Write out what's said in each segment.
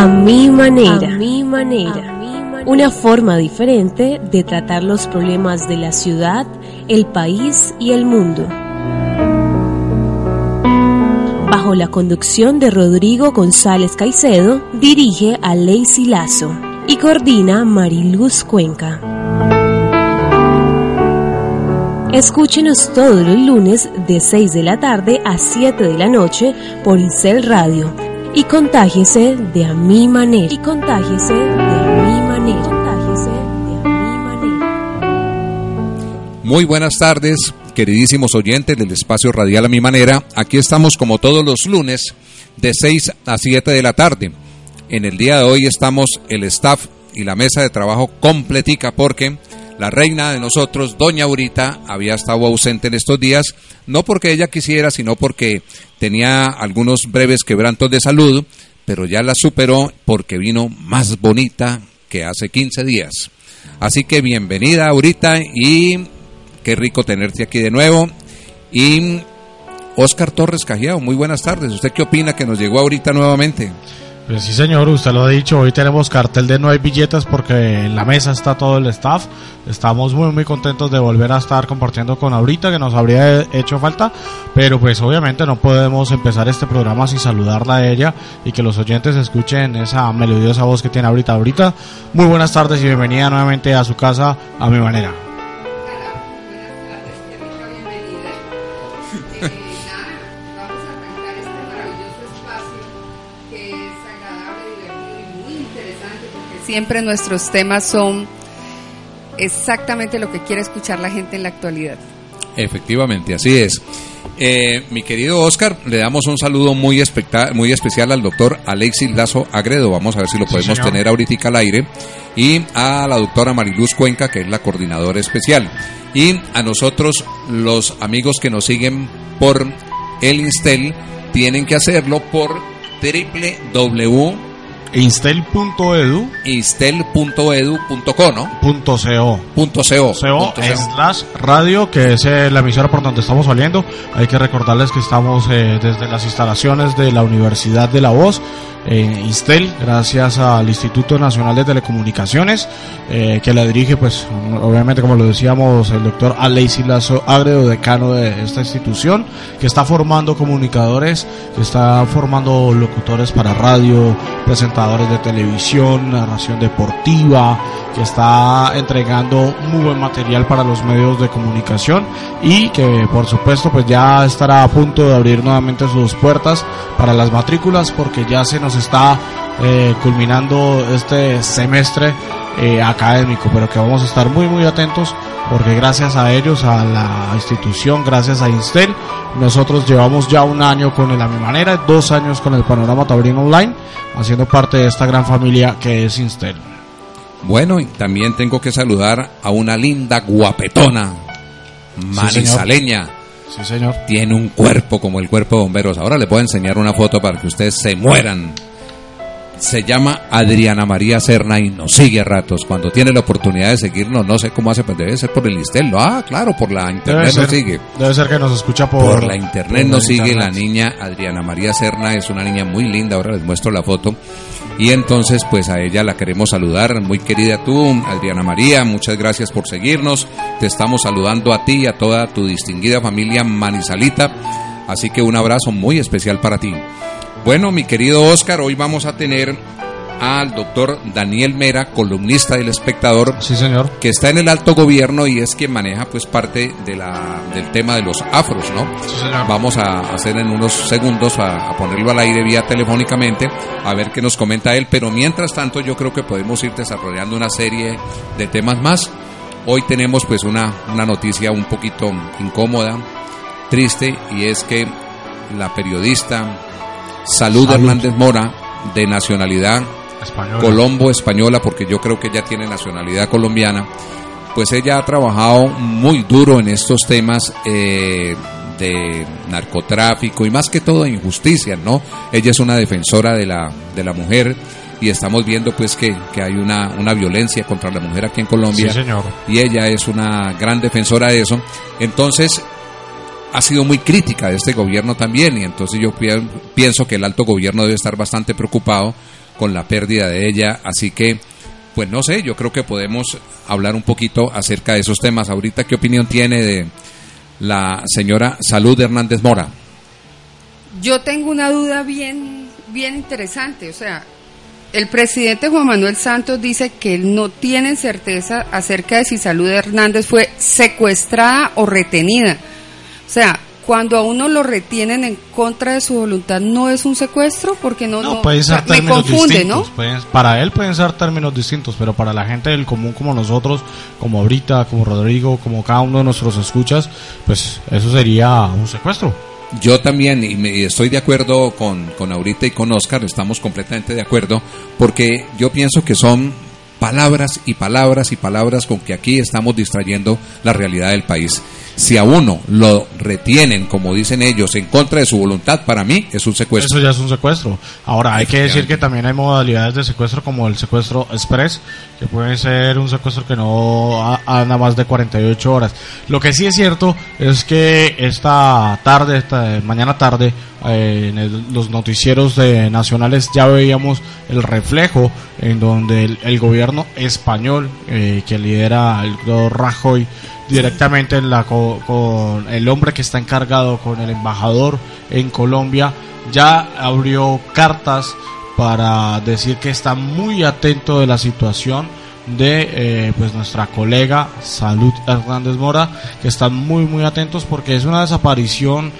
A mi manera. A mi manera. Una forma diferente de tratar los problemas de la ciudad, el país y el mundo. Bajo la conducción de Rodrigo González Caicedo, dirige a Lacey Lazo y coordina Mariluz Cuenca. Escúchenos todos los lunes de 6 de la tarde a 7 de la noche por Isel Radio y contágiese de a mi manera. Y contágiese de a mi manera. Contágiese de a mi manera. Muy buenas tardes, queridísimos oyentes del espacio radial a mi manera. Aquí estamos como todos los lunes de 6 a 7 de la tarde. En el día de hoy estamos el staff y la mesa de trabajo completica porque la reina de nosotros, doña Aurita, había estado ausente en estos días, no porque ella quisiera, sino porque tenía algunos breves quebrantos de salud, pero ya la superó porque vino más bonita que hace 15 días. Así que bienvenida Aurita y qué rico tenerte aquí de nuevo. Y Oscar Torres Cajiao, muy buenas tardes. ¿Usted qué opina que nos llegó ahorita nuevamente? Pues sí, señor, usted lo ha dicho. Hoy tenemos cartel de no hay billetes porque en la mesa está todo el staff. Estamos muy, muy contentos de volver a estar compartiendo con ahorita, que nos habría hecho falta. Pero pues obviamente no podemos empezar este programa sin saludarla a ella y que los oyentes escuchen esa melodiosa voz que tiene ahorita. Ahorita, muy buenas tardes y bienvenida nuevamente a su casa a mi manera. Siempre nuestros temas son exactamente lo que quiere escuchar la gente en la actualidad. Efectivamente, así es. Eh, mi querido Oscar, le damos un saludo muy, muy especial al doctor Alexis Lazo Agredo. Vamos a ver si lo podemos señor. tener ahorita al aire. Y a la doctora Mariluz Cuenca, que es la coordinadora especial. Y a nosotros, los amigos que nos siguen por el Instel, tienen que hacerlo por www Instel.edu instel.edu.co, ¿no? punto co. Punto .co. Slash radio, que es eh, la emisora por donde estamos saliendo. Hay que recordarles que estamos eh, desde las instalaciones de la Universidad de la Voz, Instel, gracias al Instituto Nacional de Telecomunicaciones, eh, que la dirige, pues, obviamente, como lo decíamos, el doctor Alexis Lazo Agredo, decano de esta institución, que está formando comunicadores, que está formando locutores para radio, presentadores de televisión, narración deportiva, que está entregando muy buen material para los medios de comunicación y que por supuesto pues ya estará a punto de abrir nuevamente sus puertas para las matrículas porque ya se nos está eh, culminando este semestre eh, académico, pero que vamos a estar muy muy atentos porque gracias a ellos, a la institución, gracias a Instel, nosotros llevamos ya un año con el A Mi Manera, dos años con el Panorama Taurino Online, haciendo parte de esta gran familia que es Instel. Bueno, y también tengo que saludar a una linda guapetona, manizaleña. Sí, señor. Tiene un cuerpo como el cuerpo de bomberos. Ahora le puedo enseñar una foto para que ustedes se mueran. Se llama Adriana María Serna y nos sigue a ratos. Cuando tiene la oportunidad de seguirnos, no sé cómo hace, pues debe ser por el Listel. Ah, claro, por la Debe internet nos ser, sigue. debe ser que nos escucha por, Por la internet por nos sigue internet. la niña Adriana María Serna, es una niña muy linda, ahora les muestro la foto. Y entonces pues a ella la queremos saludar, muy querida tú, Adriana María, muchas gracias por seguirnos. Te estamos saludando a ti y a toda tu distinguida familia Manizalita. Así que un abrazo muy especial para ti. Bueno, mi querido Oscar, hoy vamos a tener al doctor Daniel Mera, columnista del espectador, Sí, señor. que está en el alto gobierno y es quien maneja pues parte de la, del tema de los afros, ¿no? Sí, señor. Vamos a hacer en unos segundos a, a ponerlo al aire vía telefónicamente a ver qué nos comenta él, pero mientras tanto yo creo que podemos ir desarrollando una serie de temas más. Hoy tenemos pues una, una noticia un poquito incómoda, triste y es que la periodista Salud, Salud. Hernández Mora de nacionalidad. Colombo española, porque yo creo que ella tiene nacionalidad colombiana, pues ella ha trabajado muy duro en estos temas eh, de narcotráfico y más que todo de injusticia, ¿no? Ella es una defensora de la, de la mujer y estamos viendo pues que, que hay una, una violencia contra la mujer aquí en Colombia Sí, señor. y ella es una gran defensora de eso. Entonces, ha sido muy crítica de este gobierno también y entonces yo pi- pienso que el alto gobierno debe estar bastante preocupado con la pérdida de ella, así que pues no sé, yo creo que podemos hablar un poquito acerca de esos temas. Ahorita, ¿qué opinión tiene de la señora Salud Hernández Mora? Yo tengo una duda bien, bien interesante. O sea, el presidente Juan Manuel Santos dice que no tiene certeza acerca de si Salud Hernández fue secuestrada o retenida. O sea, cuando a uno lo retienen en contra de su voluntad, ¿no es un secuestro? Porque no, No, no- pueden o sea, ser me confunde, distintos. ¿no? pueden- para él pueden ser términos distintos, pero para la gente del común como nosotros, como ahorita, como Rodrigo, como cada uno de nuestros escuchas, pues eso sería un secuestro. Yo también, y, me- estoy de acuerdo con, con Aurita y con Oscar, estamos completamente de acuerdo, porque yo pienso que son palabras y palabras y palabras con que aquí estamos distrayendo la realidad del país. Si a uno lo retienen, como dicen ellos, en contra de su voluntad, para mí es un secuestro. Eso ya es un secuestro. Ahora, hay que decir que también hay modalidades de secuestro como el secuestro express, que puede ser un secuestro que no anda más de 48 horas. Lo que sí es cierto es que esta tarde, esta mañana tarde, eh, en los noticieros de nacionales ya veíamos el reflejo en donde el, el gobierno español eh, que lidera el Rajoy directamente en la co- con el hombre que está encargado con el embajador en Colombia ya abrió cartas para decir que está muy atento de la situación de eh, pues nuestra colega Salud Hernández Mora que están muy muy atentos porque es una desaparición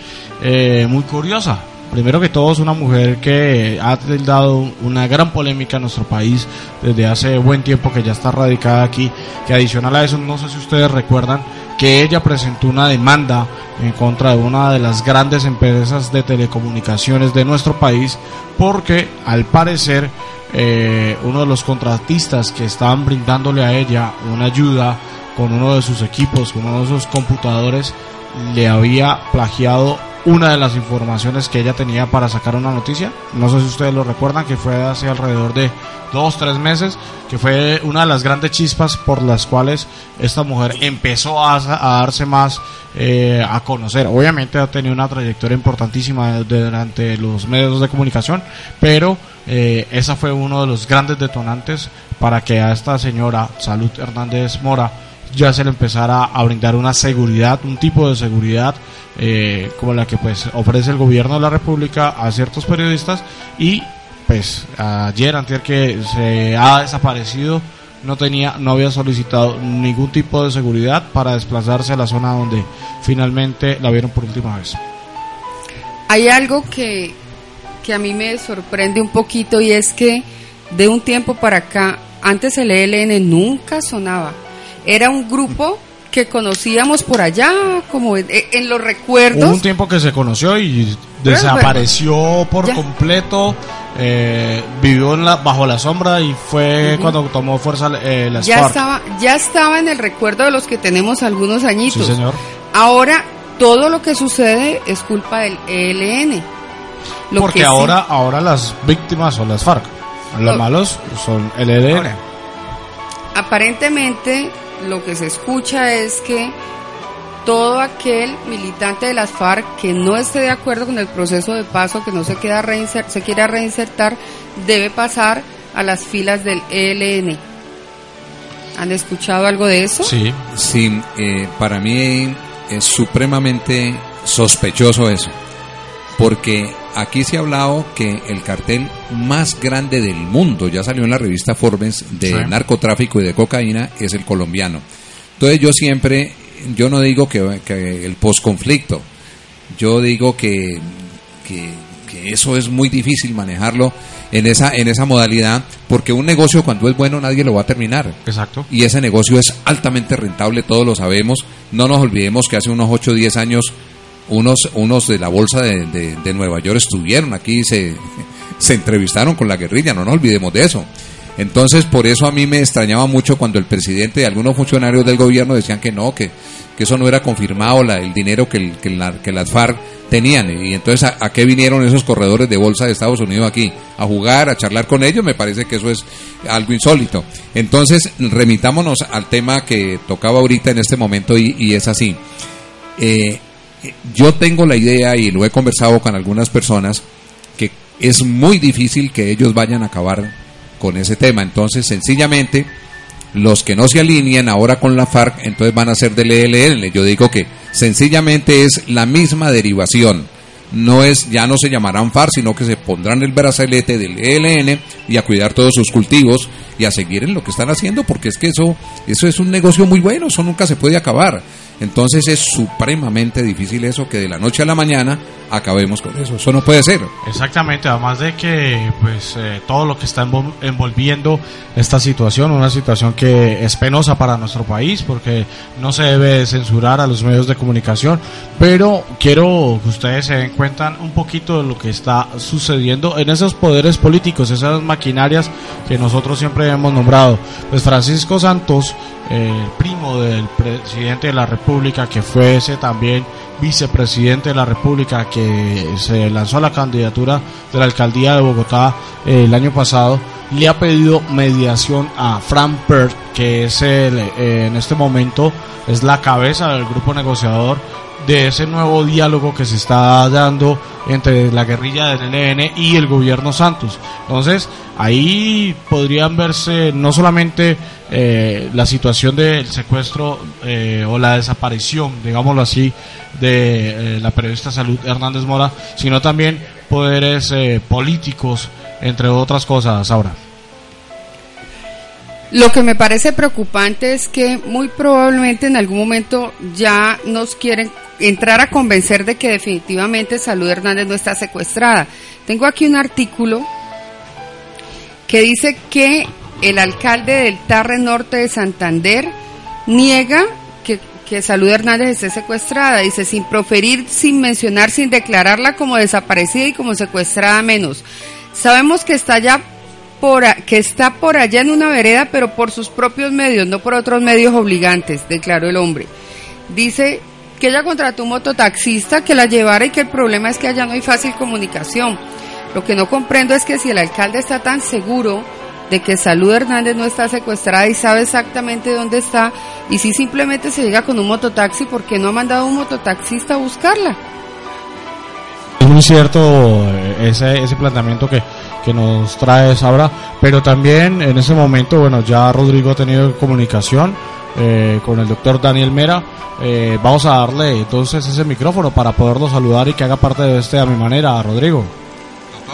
eh, muy curiosa. Primero que todo es una mujer que ha dado una gran polémica en nuestro país desde hace buen tiempo que ya está radicada aquí, que adicional a eso, no sé si ustedes recuerdan, que ella presentó una demanda en contra de una de las grandes empresas de telecomunicaciones de nuestro país porque al parecer eh, uno de los contratistas que estaban brindándole a ella una ayuda con uno de sus equipos, con uno de sus computadores, le había plagiado una de las informaciones que ella tenía para sacar una noticia. No sé si ustedes lo recuerdan, que fue hace alrededor de dos, tres meses, que fue una de las grandes chispas por las cuales esta mujer empezó a, a darse más eh, a conocer. Obviamente ha tenido una trayectoria importantísima durante los medios de comunicación, pero eh, esa fue uno de los grandes detonantes para que a esta señora Salud Hernández Mora ya se le empezara a brindar una seguridad, un tipo de seguridad eh, como la que pues ofrece el gobierno de la República a ciertos periodistas y pues ayer antes que se ha desaparecido no tenía no había solicitado ningún tipo de seguridad para desplazarse a la zona donde finalmente la vieron por última vez. Hay algo que, que a mí me sorprende un poquito y es que de un tiempo para acá, antes el ELN nunca sonaba. Era un grupo que conocíamos por allá, como en, en los Hubo recuerdos. un tiempo que se conoció y desapareció por ya. completo, eh, vivió en la, bajo la sombra y fue cuando tomó fuerza eh, las ya estaba, ya estaba en el recuerdo de los que tenemos algunos Sí, añitos. señor. Ahora todo lo que sucede es culpa del ELN. Lo Porque que sí- ahora, ahora las víctimas son las FARC. Los Oh. malos son el ELN. Ahora, aparentemente lo que se escucha es que todo aquel militante de las FARC que no esté de acuerdo con el proceso de paso, que no se, queda reinser- se quiera reinsertar, debe pasar a las filas del ELN. ¿Han escuchado algo de eso? Sí. Sí, eh, para mí es supremamente sospechoso eso. Porque aquí se ha hablado que el cartel más grande del mundo, ya salió en la revista Forbes, de narcotráfico y de cocaína, es el colombiano. Entonces yo siempre, yo no digo que, que el posconflicto, yo digo que, que, que eso es muy difícil manejarlo en esa, en esa modalidad, porque un negocio cuando es bueno nadie lo va a terminar. Exacto. Y ese negocio es altamente rentable, todos lo sabemos. No nos olvidemos que hace unos 8 o 10 años unos, unos de la bolsa de, de, Nueva York estuvieron aquí, se, se entrevistaron con la guerrilla, no nos olvidemos de eso. Entonces, por eso a mí me extrañaba mucho cuando el presidente y algunos funcionarios del gobierno decían que no, que, que eso no era confirmado, la, el dinero que, el, que, la, que las FARC tenían. Y entonces, ¿a, qué vinieron esos corredores de bolsa de Estados Unidos aquí? ¿A jugar, a charlar con ellos? Me parece que eso es algo insólito. Entonces, remitámonos al tema que tocaba ahorita en este momento y, y es así. Eh, yo tengo la idea y lo he conversado con algunas personas que es muy difícil que ellos vayan a acabar con ese tema. Entonces, sencillamente, los que no se alineen ahora con la FARC, entonces van a ser del ELN. Yo digo que sencillamente es la misma derivación. No es, ya no se llamarán FARC, sino que se pondrán el brazalete del ELN y a cuidar todos sus cultivos y a seguir en lo que están haciendo, porque es que eso, eso es un negocio muy bueno, eso nunca se puede acabar. Entonces es supremamente difícil eso que de la noche a la mañana acabemos con eso. Eso no puede ser. Exactamente, además de que pues eh, todo lo que está envolviendo esta situación, una situación que es penosa para nuestro país porque no se debe censurar a los medios de comunicación, pero quiero que ustedes se den cuenta un poquito de lo que está sucediendo en esos poderes políticos, esas maquinarias que nosotros siempre hemos nombrado. Pues Francisco Santos el primo del presidente de la República, que fuese también vicepresidente de la República, que se lanzó a la candidatura de la alcaldía de Bogotá eh, el año pasado, le ha pedido mediación a Frank Pert, que es el, eh, en este momento es la cabeza del grupo negociador de ese nuevo diálogo que se está dando entre la guerrilla del ELN y el gobierno Santos. Entonces, ahí podrían verse no solamente eh, la situación del secuestro eh, o la desaparición, digámoslo así, de eh, la periodista Salud Hernández Mora, sino también poderes políticos, entre otras cosas, ahora. Lo que me parece preocupante es que muy probablemente en algún momento ya nos quieren entrar a convencer de que definitivamente Salud Hernández no está secuestrada. Tengo aquí un artículo que dice que el alcalde del Tarre Norte de Santander niega que, que Salud Hernández esté secuestrada. Dice, sin proferir, sin mencionar, sin declararla como desaparecida y como secuestrada menos. Sabemos que está ya por, que está por allá en una vereda, pero por sus propios medios, no por otros medios obligantes, declaró el hombre. Dice que ella contrató un mototaxista que la llevara y que el problema es que allá no hay fácil comunicación. Lo que no comprendo es que si el alcalde está tan seguro de que Salud Hernández no está secuestrada y sabe exactamente dónde está, y si simplemente se llega con un mototaxi, ¿por qué no ha mandado un mototaxista a buscarla? Es muy cierto eh, ese, ese planteamiento que, que nos trae Sabra, pero también en ese momento, bueno, ya Rodrigo ha tenido comunicación eh, con el doctor Daniel Mera. Eh, vamos a darle entonces ese micrófono para poderlo saludar y que haga parte de este a mi manera, Rodrigo.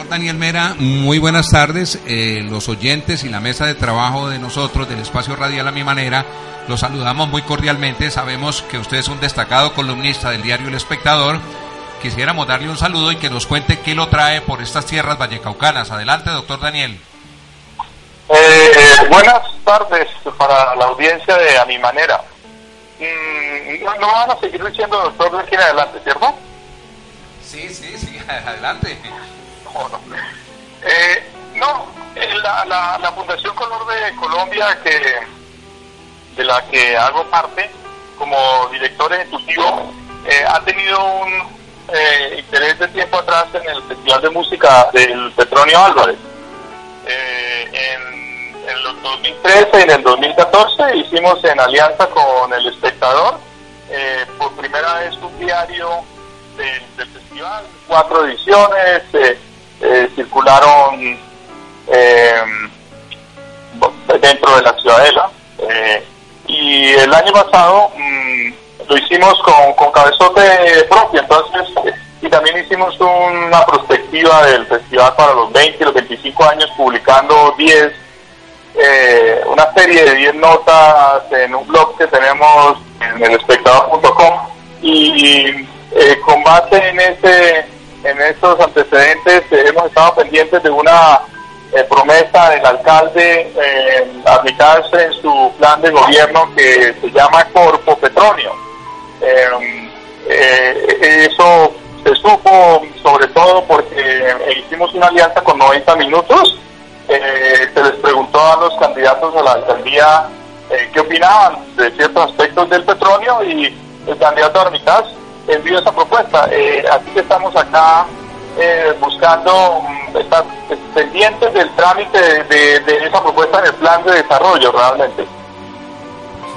Daniel Mera, muy buenas tardes. Eh, los oyentes y la mesa de trabajo de nosotros del espacio radial a mi manera, los saludamos muy cordialmente. Sabemos que usted es un destacado columnista del diario El Espectador. Quisiéramos darle un saludo y que nos cuente qué lo trae por estas tierras vallecaucanas. Adelante, doctor Daniel. Eh, buenas tardes para la audiencia de A Mi Manera. Mm, no, van a seguir diciendo doctor de aquí en adelante, ¿cierto? Sí, sí, sí, adelante. Eh, no, eh, la, la, la, Fundación Color de Colombia, que de la que hago parte como director ejecutivo, eh, ha tenido un interés de tiempo atrás en el Festival de Música del Petronio Álvarez. en en el 2013 y en el 2014 hicimos en alianza con El Espectador, eh, por primera vez un diario del, festival, cuatro ediciones, eh, eh, circularon dentro de la ciudadela. y el año pasado mm, lo hicimos con, con cabezote propio, entonces y también hicimos una perspectiva del festival para los 20 y los 25 años publicando 10, eh, una serie de 10 notas en un blog que tenemos en el espectador.com y eh, con base en ese en estos antecedentes hemos estado pendientes de una eh, promesa del alcalde eh, aplicarse en su plan de gobierno que se llama Corpo Petronio. Eh, eso se supo sobre todo porque hicimos una alianza con 90 minutos. se les preguntó a los candidatos a la alcaldía qué opinaban de ciertos aspectos del petróleo y el candidato Armitage envió esa propuesta. así que estamos acá eh, buscando, mm, estar pendientes del trámite de, esa propuesta en el plan de desarrollo realmente.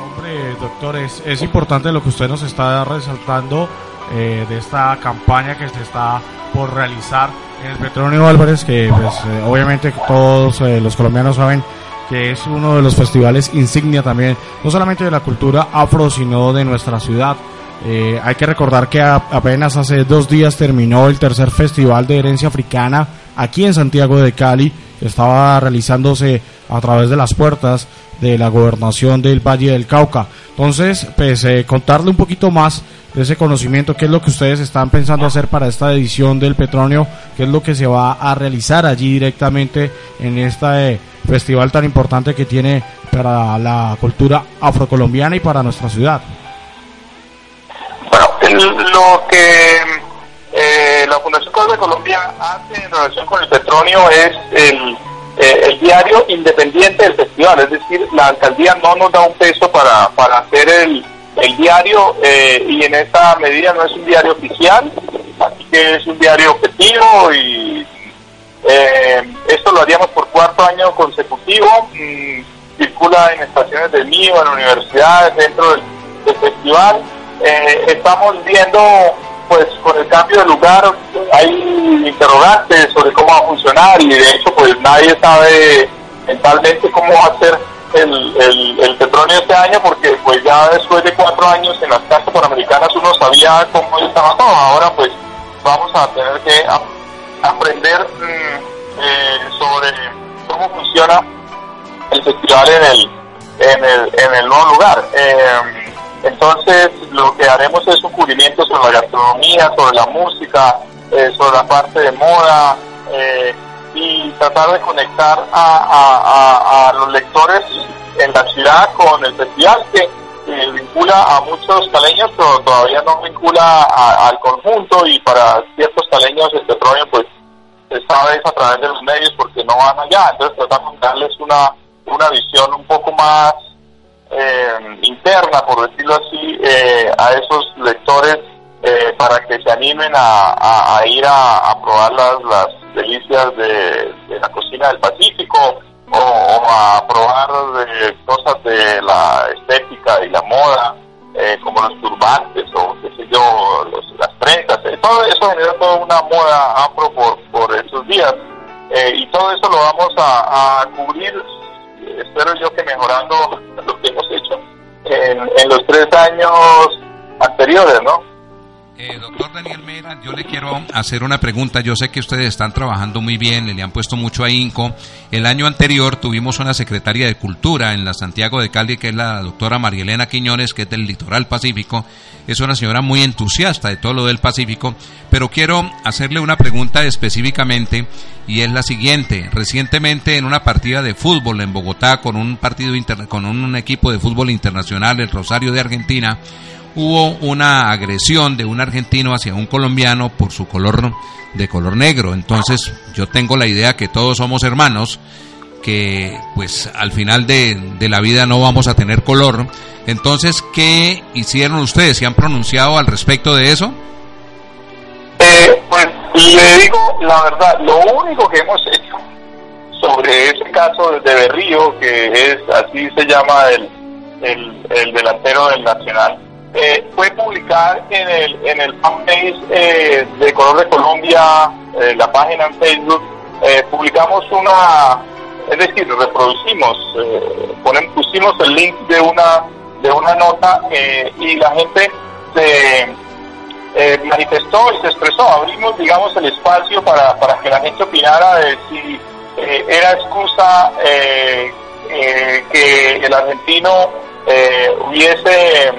Hombre, doctor, es, importante lo que usted nos está resaltando eh, de esta campaña que se está por realizar en el Petronio Álvarez, que pues, eh, obviamente todos los colombianos saben que es uno de los festivales insignia también, no solamente de la cultura afro, sino de nuestra ciudad. Eh, hay que recordar que apenas hace dos días terminó el tercer festival de herencia africana aquí en Santiago de Cali. Estaba realizándose a través de las puertas de la gobernación del Valle del Cauca. Entonces, pues eh, contarle un poquito más de ese conocimiento, qué es lo que ustedes están pensando hacer para esta edición del Petronio, qué es lo que se va a realizar allí directamente en este festival tan importante que tiene para la cultura afrocolombiana y para nuestra ciudad lo que eh, la Fundación Colombia de Colombia hace en relación con el petróleo es el, eh, el, diario independiente del festival, es decir, la alcaldía no nos da un peso para, para hacer el, el diario eh, y en esa medida no es un diario oficial, así que es un diario objetivo y esto lo haríamos por cuarto año consecutivo, mm, circula en estaciones de MIO, en universidades, dentro del festival eh, estamos viendo, pues con el cambio de lugar, hay interrogantes sobre cómo va a funcionar y de hecho pues nadie sabe mentalmente cómo va a ser el, el, el petróleo este año porque pues ya después de cuatro años en las casas panamericanas uno sabía cómo estaba todo, ahora pues vamos a tener que aprender mm, eh, sobre cómo funciona el festival en el, en el, en el nuevo lugar. Eh, entonces, lo que haremos es un cubrimiento sobre la gastronomía, sobre la música, eh, sobre la parte de moda eh, y tratar de conectar a, los lectores en la ciudad con el festival que vincula a muchos caleños, pero todavía no vincula al conjunto y para ciertos caleños el petróleo pues se sabe a través de los medios porque no van allá. Entonces tratamos de darles una, una visión un poco más eh, interna, por decirlo así, eh, a esos lectores eh, para que se animen a, ir a, probar las, las delicias de, la cocina del Pacífico o, a probar cosas de la estética y la moda, como los turbantes o qué sé yo, las prendas. todo eso genera toda una moda afro por, por esos días. y todo eso lo vamos a cubrir espero yo que mejorando lo que hemos hecho en, los tres años anteriores, ¿no? Eh, doctor Daniel Mera, yo le quiero hacer una pregunta. Yo sé que ustedes están trabajando muy bien, le han puesto mucho ahínco. El año anterior tuvimos una secretaria de Cultura en la Santiago de Cali, que es la doctora Marielena Quiñones, que es del Litoral Pacífico. Es una señora muy entusiasta de todo lo del Pacífico, pero quiero hacerle una pregunta específicamente y es la siguiente. Recientemente en una partida de fútbol en Bogotá con un partido con un equipo de fútbol internacional, el Rosario de Argentina, hubo una agresión de un argentino hacia un colombiano por su color de color negro. Entonces yo tengo la idea que todos somos hermanos, que pues al final de, la vida no vamos a tener color. Entonces, ¿qué hicieron ustedes? ¿Se han pronunciado al respecto de eso? Eh, pues le digo la verdad, lo único que hemos hecho sobre ese caso de Berrío, que es así se llama el, el delantero del Nacional, eh, fue publicar en el, en el fanpage eh, de Color de Colombia, eh, la página en Facebook, eh, publicamos una, es decir, reproducimos, ponen, pusimos el link de una, de una nota y la gente se, eh, manifestó y se expresó. Abrimos, digamos, el espacio para, para que la gente opinara de si eh, era excusa eh, que el argentino hubiese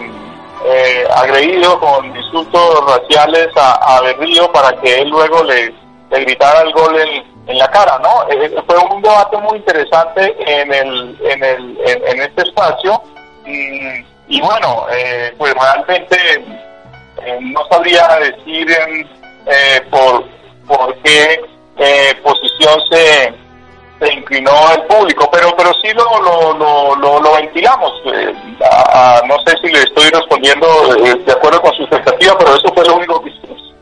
agredido con insultos raciales a, a Berrío para que él luego le, gritara el gol en, en la cara, ¿no? fue un debate muy interesante en, el, en, el, en, este espacio y, y bueno, pues realmente eh, no sabría decir eh, por, por qué eh, posición se, se inclinó el público, pero pero sí lo, lo, lo, lo, ventilamos. no sé si le estoy respondiendo de acuerdo con su expectativa, pero eso fue lo único que hicimos.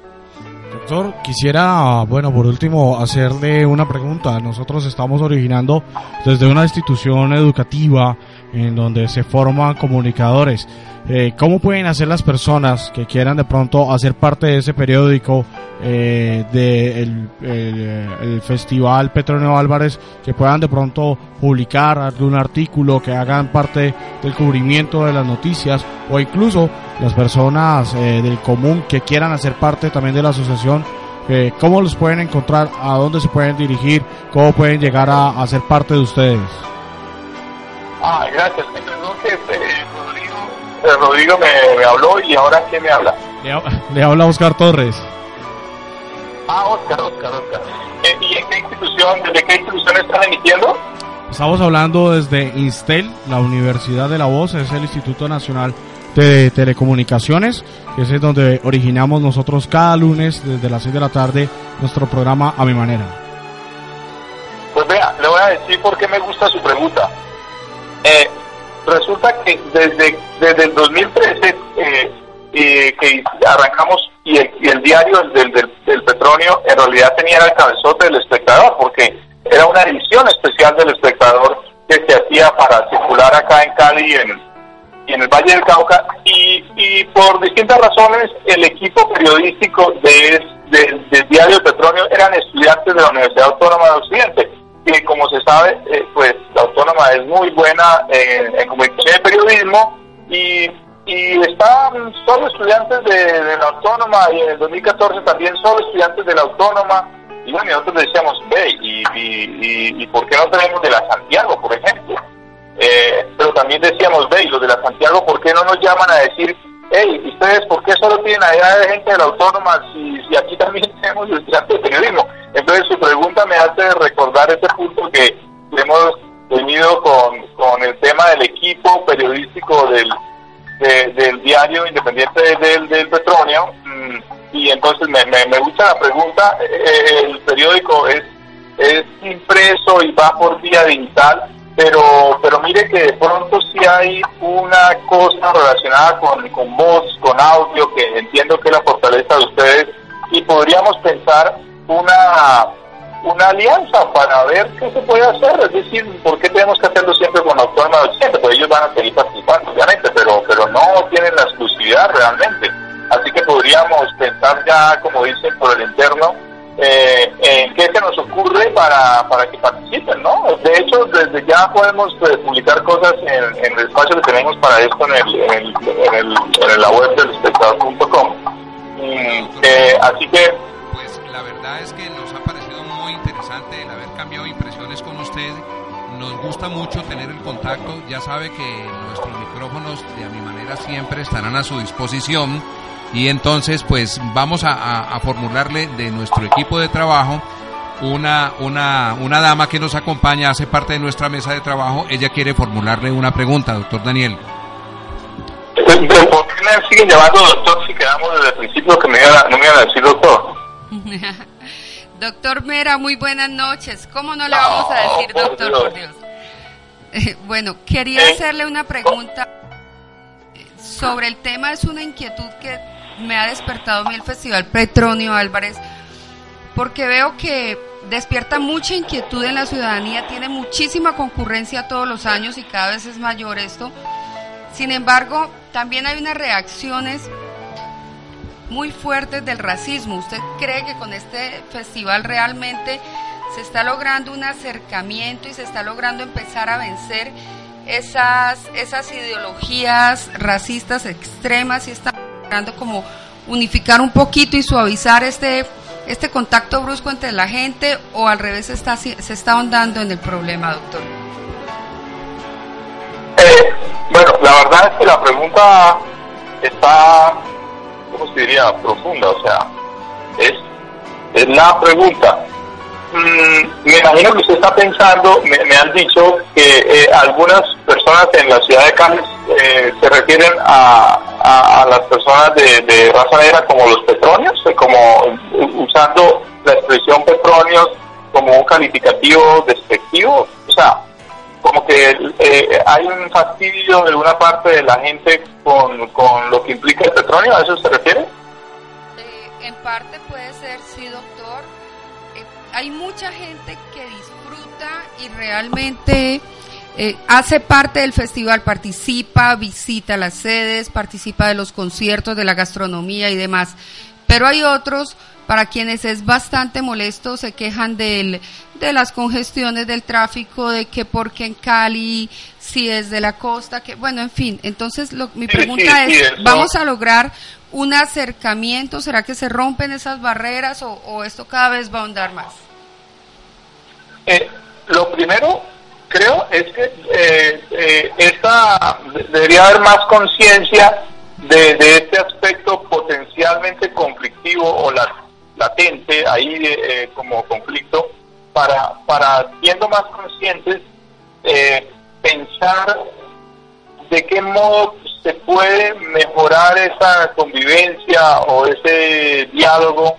Doctor, quisiera, bueno, por último, hacerle una pregunta. Nosotros estamos originando desde una institución educativa en donde se forman comunicadores. Eh, ¿Cómo pueden hacer las personas que quieran de pronto hacer parte de ese periódico eh, del de el, Festival Petronio Álvarez, que puedan de pronto publicar algún artículo, que hagan parte del cubrimiento de las noticias o incluso las personas eh, del común que quieran hacer parte también de la asociación? Eh, ¿Cómo los pueden encontrar? ¿A dónde se pueden dirigir? ¿Cómo pueden llegar a, a ser parte de ustedes? Ah, gracias. Eh, Rodrigo me, habló y ahora ¿quién me habla? Le, habla Oscar Torres. Ah, Oscar, Oscar, Oscar. Eh, ¿Y en qué institución, desde qué institución están emitiendo? Estamos hablando desde INSTEL, la Universidad de la Voz, es el Instituto Nacional de Telecomunicaciones, que es donde originamos nosotros cada lunes desde las 6 de la tarde nuestro programa A Mi Manera. Pues vea, le voy a decir por qué me gusta su pregunta. Eh, resulta que desde, desde el 2013 eh, eh, que arrancamos y el, diario del, del, petróleo en realidad tenía el cabezote del espectador porque era una edición especial del espectador que se hacía para circular acá en Cali y en, en el Valle del Cauca y, y, por distintas razones el equipo periodístico de, del diario Petróleo eran estudiantes de la Universidad Autónoma de Occidente que como se sabe, eh, pues la autónoma es muy buena en, comunicación y periodismo y, y están solo estudiantes de, la autónoma y en el 2014 también solo estudiantes de la autónoma y bueno, nosotros decíamos, ve, y, y, y, ¿por qué no tenemos de la Santiago, por ejemplo? Eh, pero también decíamos, ve, los de la Santiago, ¿por qué no nos llaman a decir hey, ¿ustedes por qué solo tienen allá de gente de la autónoma si, si aquí también tenemos estudiantes de periodismo? Entonces su pregunta me hace recordar ese punto que hemos tenido con, con el tema del equipo periodístico del, del diario independiente del, del petróleo. Mm, y entonces me, me, gusta la pregunta, eh, el periódico es, es impreso y va por vía digital pero pero mire que de pronto sí hay una cosa relacionada con, con voz, con audio, que entiendo que es la fortaleza de ustedes, y podríamos pensar una, una alianza para ver qué se puede hacer, es decir, ¿por qué tenemos que hacerlo siempre con Autónoma del Occidente? Pues ellos van a seguir participando, obviamente, pero, pero no tienen la exclusividad realmente. Así que podríamos pensar ya, como dicen, por el interno, eh, en qué se nos ocurre para, para que participen, ¿no? De hecho, desde ya podemos pues, publicar cosas en, el espacio que tenemos para esto en, el, en, el, en, la web del espectador.com. Eh, así que... Pues la verdad es que nos ha parecido muy interesante el haber cambiado impresiones con usted. Nos gusta mucho tener el contacto. Ya sabe que nuestros micrófonos, de a mi manera, siempre estarán a su disposición y entonces pues vamos a, formularle de nuestro equipo de trabajo una, una, una dama que nos acompaña, hace parte de nuestra mesa de trabajo, ella quiere formularle una pregunta, doctor Daniel. ¿Por qué me siguen llamando doctor si quedamos desde el principio que me no me iban a decir doctor? doctor Mera, muy buenas noches. ¿Cómo no le vamos a decir doctor, por Dios? bueno, quería ¿Eh? hacerle una pregunta sobre el tema, es una inquietud que me ha despertado a mí el Festival Petronio Álvarez, porque veo que despierta mucha inquietud en la ciudadanía, tiene muchísima concurrencia todos los años y cada vez es mayor esto. Sin embargo, también hay unas reacciones muy fuertes del racismo. ¿Usted cree que con este festival realmente se está logrando un acercamiento y se está logrando empezar a vencer esas, esas ideologías racistas extremas y está como unificar un poquito y suavizar este este contacto brusco entre la gente o al revés está, se está ahondando en el problema, doctor? Eh, bueno, la verdad es que la pregunta está, ¿cómo se diría? Profunda, o sea, es, es la pregunta. Mm, me imagino que usted está pensando, me, han dicho que eh, algunas personas en la ciudad de Cali eh, se refieren a, a, las personas de, raza negra como los petróneos, eh, como usando la expresión petróneos como un calificativo despectivo. O sea, como que hay un fastidio de una parte de la gente con, con lo que implica el petróleo, ¿a eso se refiere? en parte puede ser, sí, doctor hay mucha gente que disfruta y realmente eh, hace parte del festival, participa, visita las sedes, participa de los conciertos, de la gastronomía y demás. Pero hay otros para quienes es bastante molesto, se quejan del, de las congestiones del tráfico, de que porque en Cali, si es de la costa, que bueno, en fin. Entonces, lo, mi pregunta es, ¿vamos a lograr un acercamiento? ¿Será que se rompen esas barreras o, o esto cada vez va a ahondar más? Eh, lo primero, creo, es que eh, eh, esta, debería haber más conciencia de, este aspecto potencialmente conflictivo o latente ahí como conflicto para, para siendo más conscientes, pensar de qué modo se puede mejorar esa convivencia o ese diálogo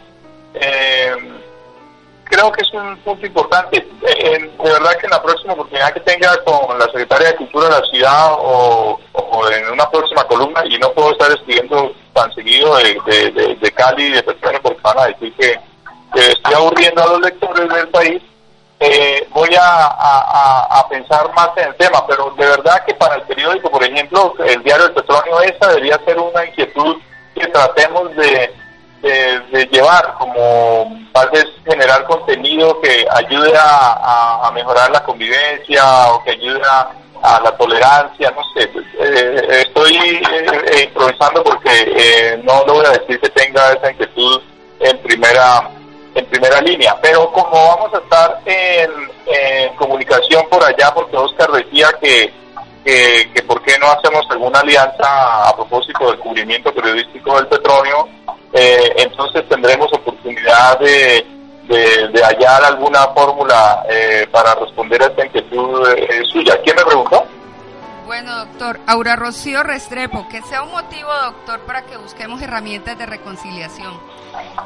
creo que es un punto importante. Eh, de verdad que en la próxima oportunidad que tenga con la Secretaria de Cultura de la ciudad o, en una próxima columna, y no puedo estar escribiendo tan seguido de, de, Cali y de personas porque van a decir que, estoy aburriendo a los lectores del país, eh, voy a, pensar más en el tema, pero de verdad que para el periódico, por ejemplo, el diario del petróleo esta debería ser una inquietud que tratemos de de, llevar, como tal vez generar contenido que ayude a, mejorar la convivencia o que ayude a, la tolerancia, no sé, eh, estoy eh, eh, improvisando porque no lo voy decir que tenga esa inquietud en primera en primera línea, pero como vamos a estar en, comunicación por allá, porque Oscar decía que, que, que por qué no hacemos alguna alianza a propósito del cubrimiento periodístico del petróleo, eh, entonces tendremos oportunidad de, de, hallar alguna fórmula eh, para responder a esta inquietud eh, suya. ¿Quién me preguntó? Bueno, doctor, Aura Rocío Restrepo, que sea un motivo, doctor, para que busquemos herramientas de reconciliación.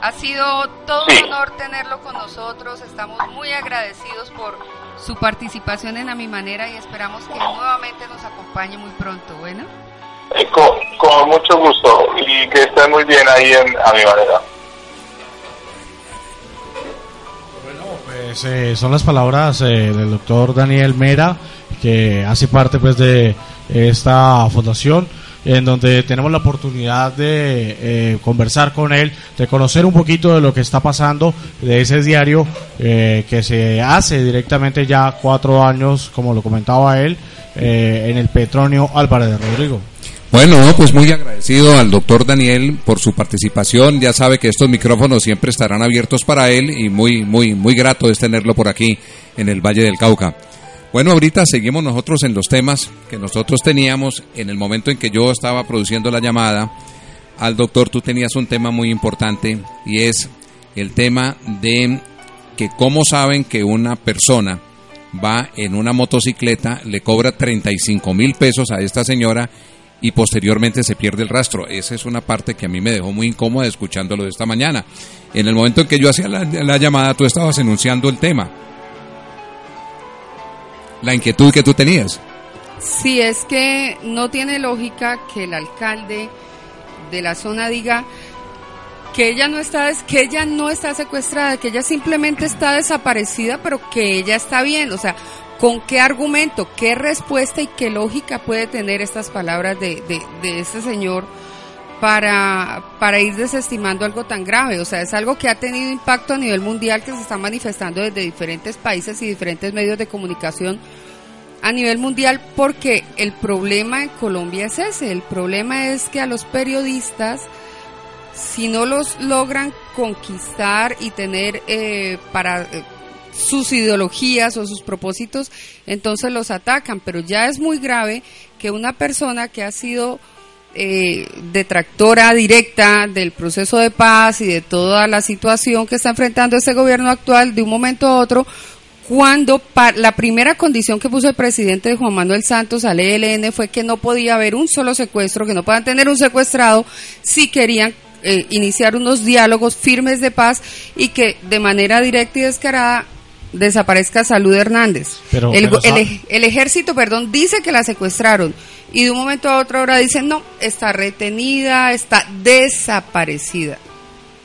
Ha sido todo un honor tenerlo con nosotros, estamos muy agradecidos por su participación en A Mi Manera y esperamos que nuevamente nos acompañe muy pronto. Bueno. Eh, con, mucho gusto y que estén muy bien ahí en, a mi. Bueno, pues eh, son las palabras eh, del doctor Daniel Mera, que hace parte pues de esta fundación en donde tenemos la oportunidad de conversar con él, de conocer un poquito de lo que está pasando, de ese diario que se hace directamente ya cuatro años, como lo comentaba él, en el Petronio Álvarez de Rodrigo. Bueno, pues muy agradecido al doctor Daniel por su participación. Ya sabe que estos micrófonos siempre estarán abiertos para él y muy, muy, muy grato es tenerlo por aquí en el Valle del Cauca. Bueno, ahorita seguimos nosotros en los temas que nosotros teníamos en el momento en que yo estaba produciendo la llamada al doctor. Tú tenías un tema muy importante y es el tema de que cómo saben que una persona va en una motocicleta, le cobra 35 mil pesos a esta señora y posteriormente se pierde el rastro. Esa es una parte que a mí me dejó muy incómoda escuchándolo esta mañana. En el momento en que yo hacía la, llamada, tú estabas enunciando el tema. La inquietud que tú tenías. Sí, es que no tiene lógica que el alcalde de la zona diga que ella no está que ella no está secuestrada, que ella simplemente está desaparecida, pero que ella está bien, o sea, ¿Con qué argumento, qué respuesta y qué lógica puede tener estas palabras de, de, este señor para, para ir desestimando algo tan grave? O sea, es algo que ha tenido impacto a nivel mundial, que se está manifestando desde diferentes países y diferentes medios de comunicación a nivel mundial, porque el problema en Colombia es ese. El problema es que a los periodistas si no los logran conquistar y tener eh, para eh, sus ideologías o sus propósitos, entonces los atacan. Pero ya es muy grave que una persona que ha sido eh, detractora directa del proceso de paz y de toda la situación que está enfrentando este gobierno actual, de un momento a otro, cuando la primera condición que puso el presidente Juan Manuel Santos al ELN fue que no podía haber un solo secuestro, que no puedan tener un secuestrado si querían eh, iniciar unos diálogos firmes de paz y que de manera directa y descarada desaparezca Salud Hernández. el, ejército, perdón, dice que la secuestraron y de un momento a otro ahora dicen no, está retenida, está desaparecida.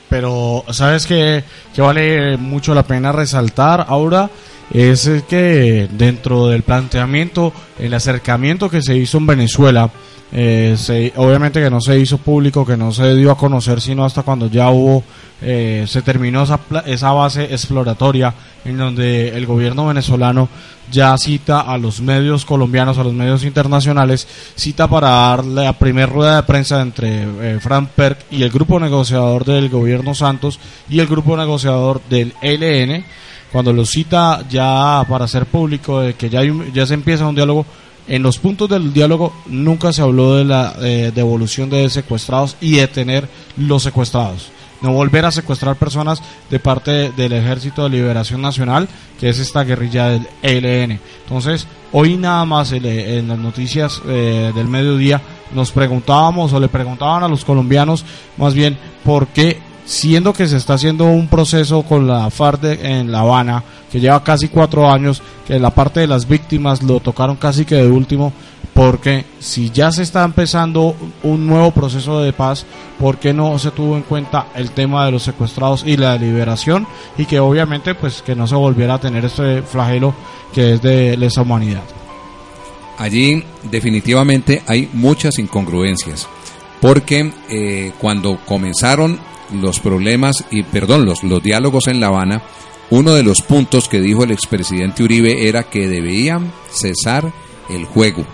Pero, ¿sabes qué, que vale mucho la pena resaltar ahora? Es que dentro del planteamiento, el acercamiento que se hizo en Venezuela, eh, obviamente que no se hizo público, que no se dio a conocer, sino hasta cuando ya hubo, eh, se terminó esa, esa base exploratoria en donde el gobierno venezolano ya cita a los medios colombianos, a los medios internacionales, cita para dar la primera rueda de prensa entre eh, Frank Perk y el grupo negociador del gobierno Santos y el grupo negociador del ELN, cuando lo cita ya para hacer público de que ya, ya se empieza un diálogo en los puntos del diálogo nunca se habló de la eh, devolución de secuestrados y detener los secuestrados. No volver a secuestrar personas de parte del Ejército de Liberación Nacional, que es esta guerrilla del ELN. Entonces, hoy nada más en las noticias eh, del mediodía nos preguntábamos o le preguntaban a los colombianos más bien por qué siendo que se está haciendo un proceso con la FARC en La Habana, que lleva casi cuatro años, que la parte de las víctimas lo tocaron casi que de último, porque si ya se está empezando un nuevo proceso de paz, ¿por qué no se tuvo en cuenta el tema de los secuestrados y la liberación? Y que obviamente pues que no se volviera a tener este flagelo que es de lesa humanidad. Allí definitivamente hay muchas incongruencias, porque eh, cuando comenzaron los problemas y, perdón, los, los diálogos en La Habana, uno de los puntos que dijo el expresidente Uribe era que debían cesar el juego.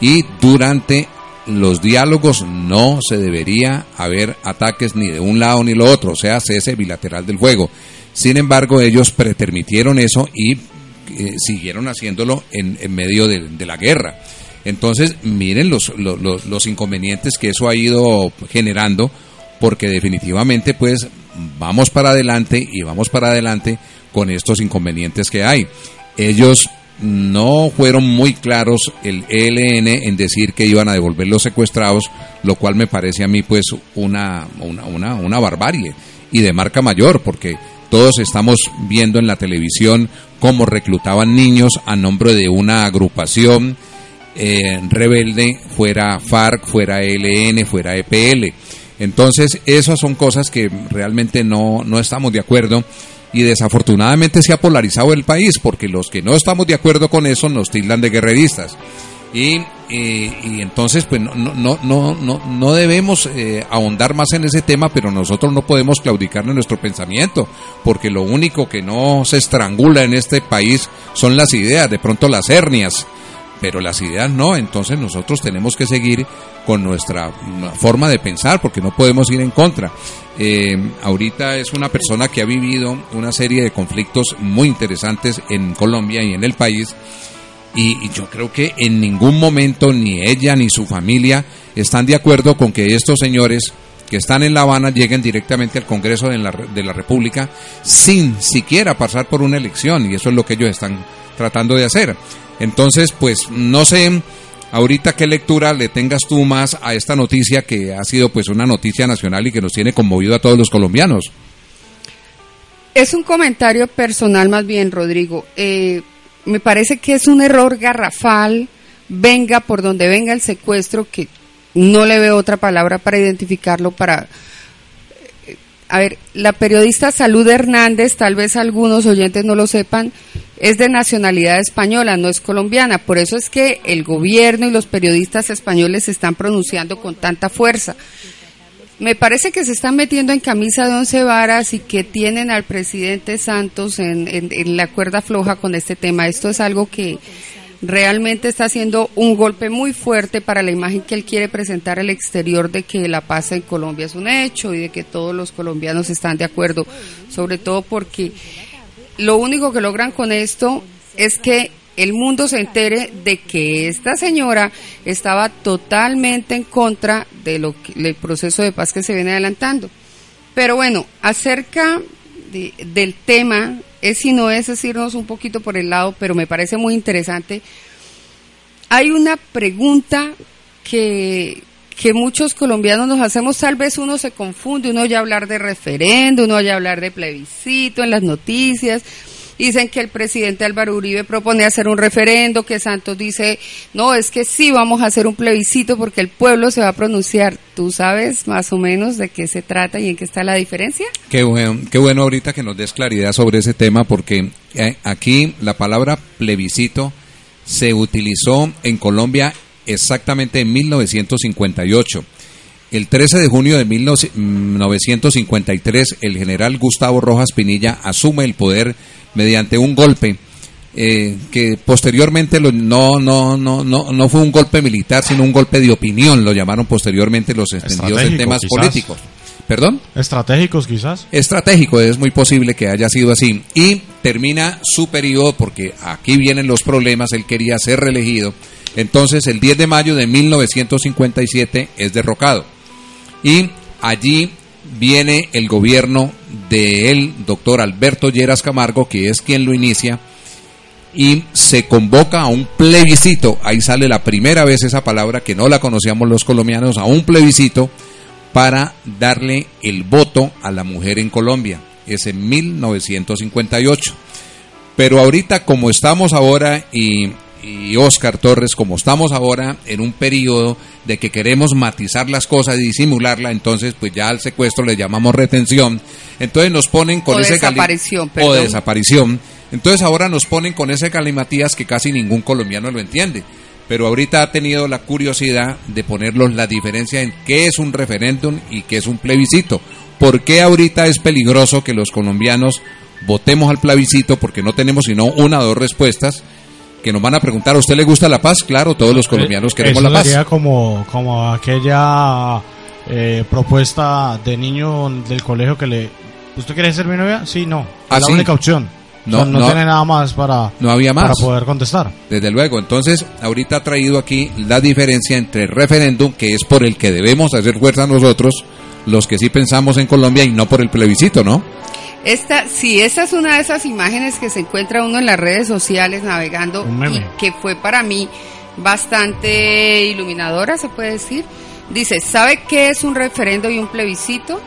Y durante los diálogos no se debería haber ataques ni de un lado ni lo otro, o sea, cese bilateral del juego. Sin embargo, ellos pretermitieron eso y eh, siguieron haciéndolo en, en medio de, de, la guerra. Entonces, miren los, los, los inconvenientes que eso ha ido generando porque definitivamente pues vamos para adelante y vamos para adelante con estos inconvenientes que hay. Ellos no fueron muy claros el ELN en decir que iban a devolver los secuestrados, lo cual me parece a mí pues una, una, una, una barbarie y de marca mayor, porque todos estamos viendo en la televisión cómo reclutaban niños a nombre de una agrupación eh, rebelde, fuera FARC, fuera ELN, fuera EPL. Entonces, esas son cosas que realmente no, no estamos de acuerdo y desafortunadamente se ha polarizado el país porque los que no estamos de acuerdo con eso nos tildan de guerreristas. Y, y, entonces, pues no, no, no, no, no debemos eh, ahondar más en ese tema, pero nosotros no podemos claudicar en nuestro pensamiento, porque lo único que no se estrangula en este país son las ideas, de pronto las hernias, pero las ideas no, entonces nosotros tenemos que seguir con nuestra forma de pensar porque no podemos ir en contra. Eh, ahorita es una persona que ha vivido una serie de conflictos muy interesantes en Colombia y en el país y, yo creo que en ningún momento ni ella ni su familia están de acuerdo con que estos señores que están en La Habana lleguen directamente al Congreso de la, de la República sin siquiera pasar por una elección y eso es lo que ellos están tratando de hacer. Entonces, pues no sé ahorita qué lectura le tengas tú más a esta noticia que ha sido pues una noticia nacional y que nos tiene conmovido a todos los colombianos. Es un comentario personal más bien, Rodrigo. Eh, me parece que es un error garrafal, venga por donde venga el secuestro, que no le veo otra palabra para identificarlo, para a ver, la periodista Salud Hernández, tal vez algunos oyentes no lo sepan, es de nacionalidad española, no es colombiana. Por eso es que el gobierno y los periodistas españoles se están pronunciando con tanta fuerza. Me parece que se están metiendo en camisa de once varas y que tienen al presidente Santos en, la cuerda floja con este tema. Esto es algo que realmente está haciendo un golpe muy fuerte para la imagen que él quiere presentar al exterior de que la paz en Colombia es un hecho y de que todos los colombianos están de acuerdo, sobre todo porque lo único que logran con esto es que el mundo se entere de que esta señora estaba totalmente en contra de lo del proceso de paz que se viene adelantando. Pero bueno, acerca del tema, es y no es decirnos un poquito por el lado, pero me parece muy interesante. Hay una pregunta que, que muchos colombianos nos hacemos, tal vez uno se confunde, uno oye hablar de referendo, uno oye hablar de plebiscito en las noticias, Dicen que el presidente Álvaro Uribe propone hacer un referendo, que Santos dice, no, es que sí vamos a hacer un plebiscito porque el pueblo se va a pronunciar. ¿Tú sabes más o menos de qué se trata y en qué está la diferencia? Qué bueno, qué bueno ahorita que nos des claridad sobre ese tema porque eh, aquí la palabra plebiscito se utilizó en Colombia exactamente en 1958. El 13 de junio de 1953, el general Gustavo Rojas Pinilla asume el poder mediante un golpe eh, que posteriormente no, no, no, no, no fue un golpe militar, sino un golpe de opinión, lo llamaron posteriormente los extendidos en temas políticos. ¿Perdón? Estratégicos quizás. Estratégico, es muy posible que haya sido así. Y termina su periodo, porque aquí vienen los problemas, él quería ser reelegido. Entonces, el 10 de mayo de 1957 es derrocado. Y allí viene el gobierno del doctor Alberto Lleras Camargo, que es quien lo inicia, y se convoca a un plebiscito, ahí sale la primera vez esa palabra que no la conocíamos los colombianos, a un plebiscito para darle el voto a la mujer en Colombia, es en 1958. Pero ahorita como estamos ahora y y Oscar Torres, como estamos ahora en un periodo de que queremos matizar las cosas y disimularla, entonces pues ya al secuestro le llamamos retención, entonces nos ponen con ese desaparición, o desaparición, entonces ahora nos ponen con ese calimatías que casi ningún colombiano lo entiende, pero ahorita ha tenido la curiosidad de ponerlos la diferencia en qué es un referéndum y qué es un plebiscito, por qué ahorita es peligroso que los colombianos votemos al plebiscito porque no tenemos sino una o dos respuestas que nos van a preguntar, ¿a usted le gusta la paz? Claro, todos los colombianos queremos la paz. Sería como, como aquella eh, propuesta de niño del colegio que le... ¿Usted quiere ser mi novia? Sí, no. ¿Ah, la sí? única opción. No, no, no. tiene nada más para, No había más. para poder contestar. Desde luego, entonces ahorita ha traído aquí la diferencia entre el referéndum, que es por el que debemos hacer fuerza nosotros, los que sí pensamos en Colombia, y no por el plebiscito, ¿no? Esta, sí, esta es una de esas imágenes que se encuentra uno en las redes sociales navegando y que fue para mí bastante iluminadora, se puede decir. Dice, ¿sabe qué es un referendo y un plebiscito?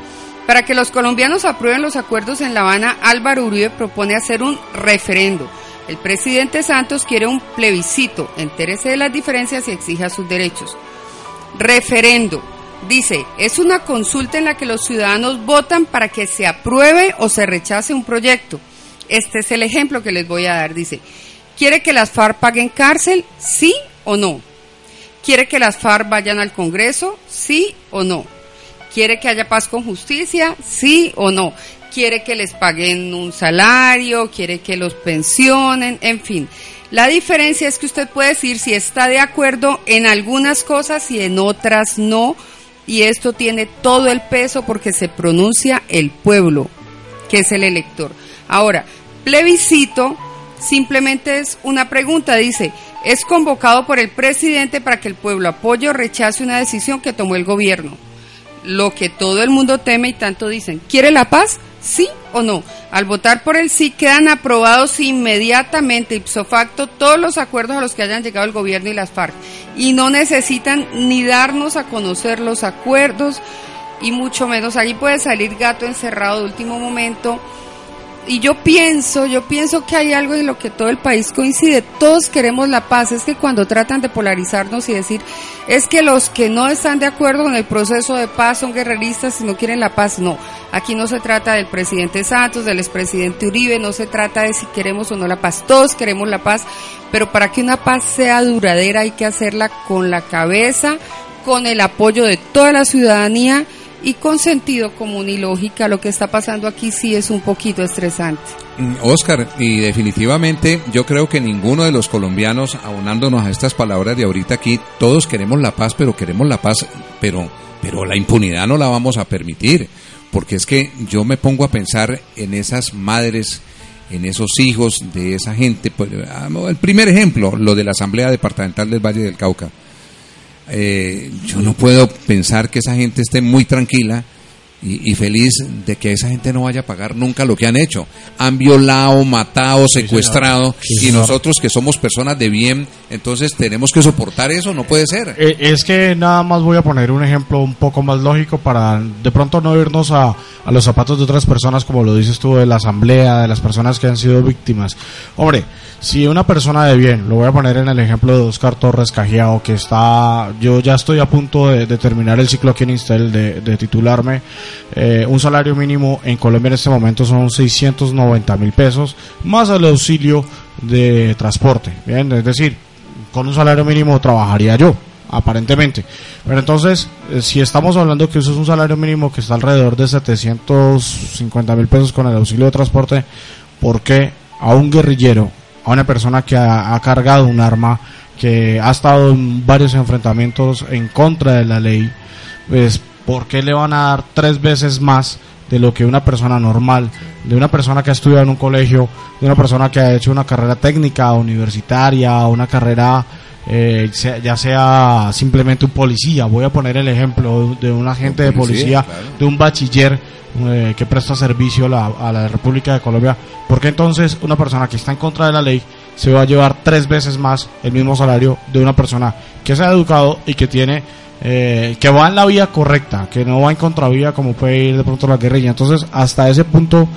Para que los colombianos aprueben los acuerdos en La Habana, Álvaro Uribe propone hacer un referendo. El presidente Santos quiere un plebiscito, entérese de las diferencias y exija sus derechos. Referendo. Dice, es una consulta en la que los ciudadanos votan para que se apruebe o se rechace un proyecto. Este es el ejemplo que les voy a dar. Dice, ¿quiere que las FARC paguen cárcel? ¿Sí o no? ¿Quiere que las FARC vayan al Congreso? ¿Sí o no? ¿Quiere que haya paz con justicia? ¿Sí o no? ¿Quiere que les paguen un salario? ¿Quiere que los pensionen? En fin. La diferencia es que usted puede decir si está de acuerdo en algunas cosas y en otras no. Y esto tiene todo el peso porque se pronuncia el pueblo, que es el elector. Ahora, plebiscito simplemente es una pregunta, dice, es convocado por el presidente para que el pueblo apoye o rechace una decisión que tomó el gobierno. Lo que todo el mundo teme y tanto dicen, ¿quiere la paz? ¿Sí o no? Al votar por el sí quedan aprobados inmediatamente, ipso facto, todos los acuerdos a los que hayan llegado el gobierno y las FARC. Y no necesitan ni darnos a conocer los acuerdos y mucho menos. Allí puede salir gato encerrado de último momento. Y yo pienso, yo pienso que hay algo en lo que todo el país coincide. Todos queremos la paz. Es que cuando tratan de polarizarnos y decir, es que los que no están de acuerdo con el proceso de paz son guerreristas y no quieren la paz. No, aquí no se trata del presidente Santos, del expresidente Uribe, no se trata de si queremos o no la paz. Todos queremos la paz, pero para que una paz sea duradera hay que hacerla con la cabeza, con el apoyo de toda la ciudadanía y con sentido común y lógica. Lo que está pasando aquí sí es un poquito estresante. Mm, Oscar, y definitivamente yo creo que ninguno de los colombianos, aunándonos a estas palabras de ahorita aquí, todos queremos la paz, pero queremos la paz, pero, pero la impunidad no la vamos a permitir, porque es que yo me pongo a pensar en esas madres, en esos hijos de esa gente. Pues, ah, el primer ejemplo, lo de la Asamblea Departamental del Valle del Cauca eh, yo no puedo pensar que esa gente esté muy tranquila y, feliz de que esa gente no vaya a pagar nunca lo que han hecho. Han violado, matado, secuestrado y nosotros que somos personas de bien, entonces tenemos que soportar eso, no puede ser. Eh, es que nada más voy a poner un ejemplo un poco más lógico para de pronto no irnos a, a los zapatos de otras personas como lo dices tú de la asamblea, de las personas que han sido víctimas. Hombre, si una persona de bien, lo voy a poner en el ejemplo de Oscar Torres Cajiao, que está, yo ya estoy a punto de, terminar el ciclo aquí en Instel, de, titularme, eh, un salario mínimo en Colombia en este momento son 690 mil pesos, más el auxilio de transporte, bien, es decir, con un salario mínimo trabajaría yo, aparentemente. Pero entonces, eh, si estamos hablando que eso es un salario mínimo que está alrededor de 750 mil pesos con el auxilio de transporte, ¿por qué a un guerrillero a una persona que ha, cargado un arma, que ha estado en varios enfrentamientos en contra de la ley, pues ¿por qué le van a dar tres veces más de lo que una persona normal, de una persona que ha estudiado en un colegio, de una persona que ha hecho una carrera técnica, universitaria, una carrera eh, ya sea simplemente un policía, voy a poner el ejemplo de un agente de policía, de un bachiller eh, que presta servicio a la, República de Colombia, porque entonces una persona que está en contra de la ley se va a llevar tres veces más el mismo salario de una persona que se ha educado y que tiene eh, que va en la vía correcta, que no va en contravía como puede ir de pronto la guerrilla. Entonces, hasta ese punto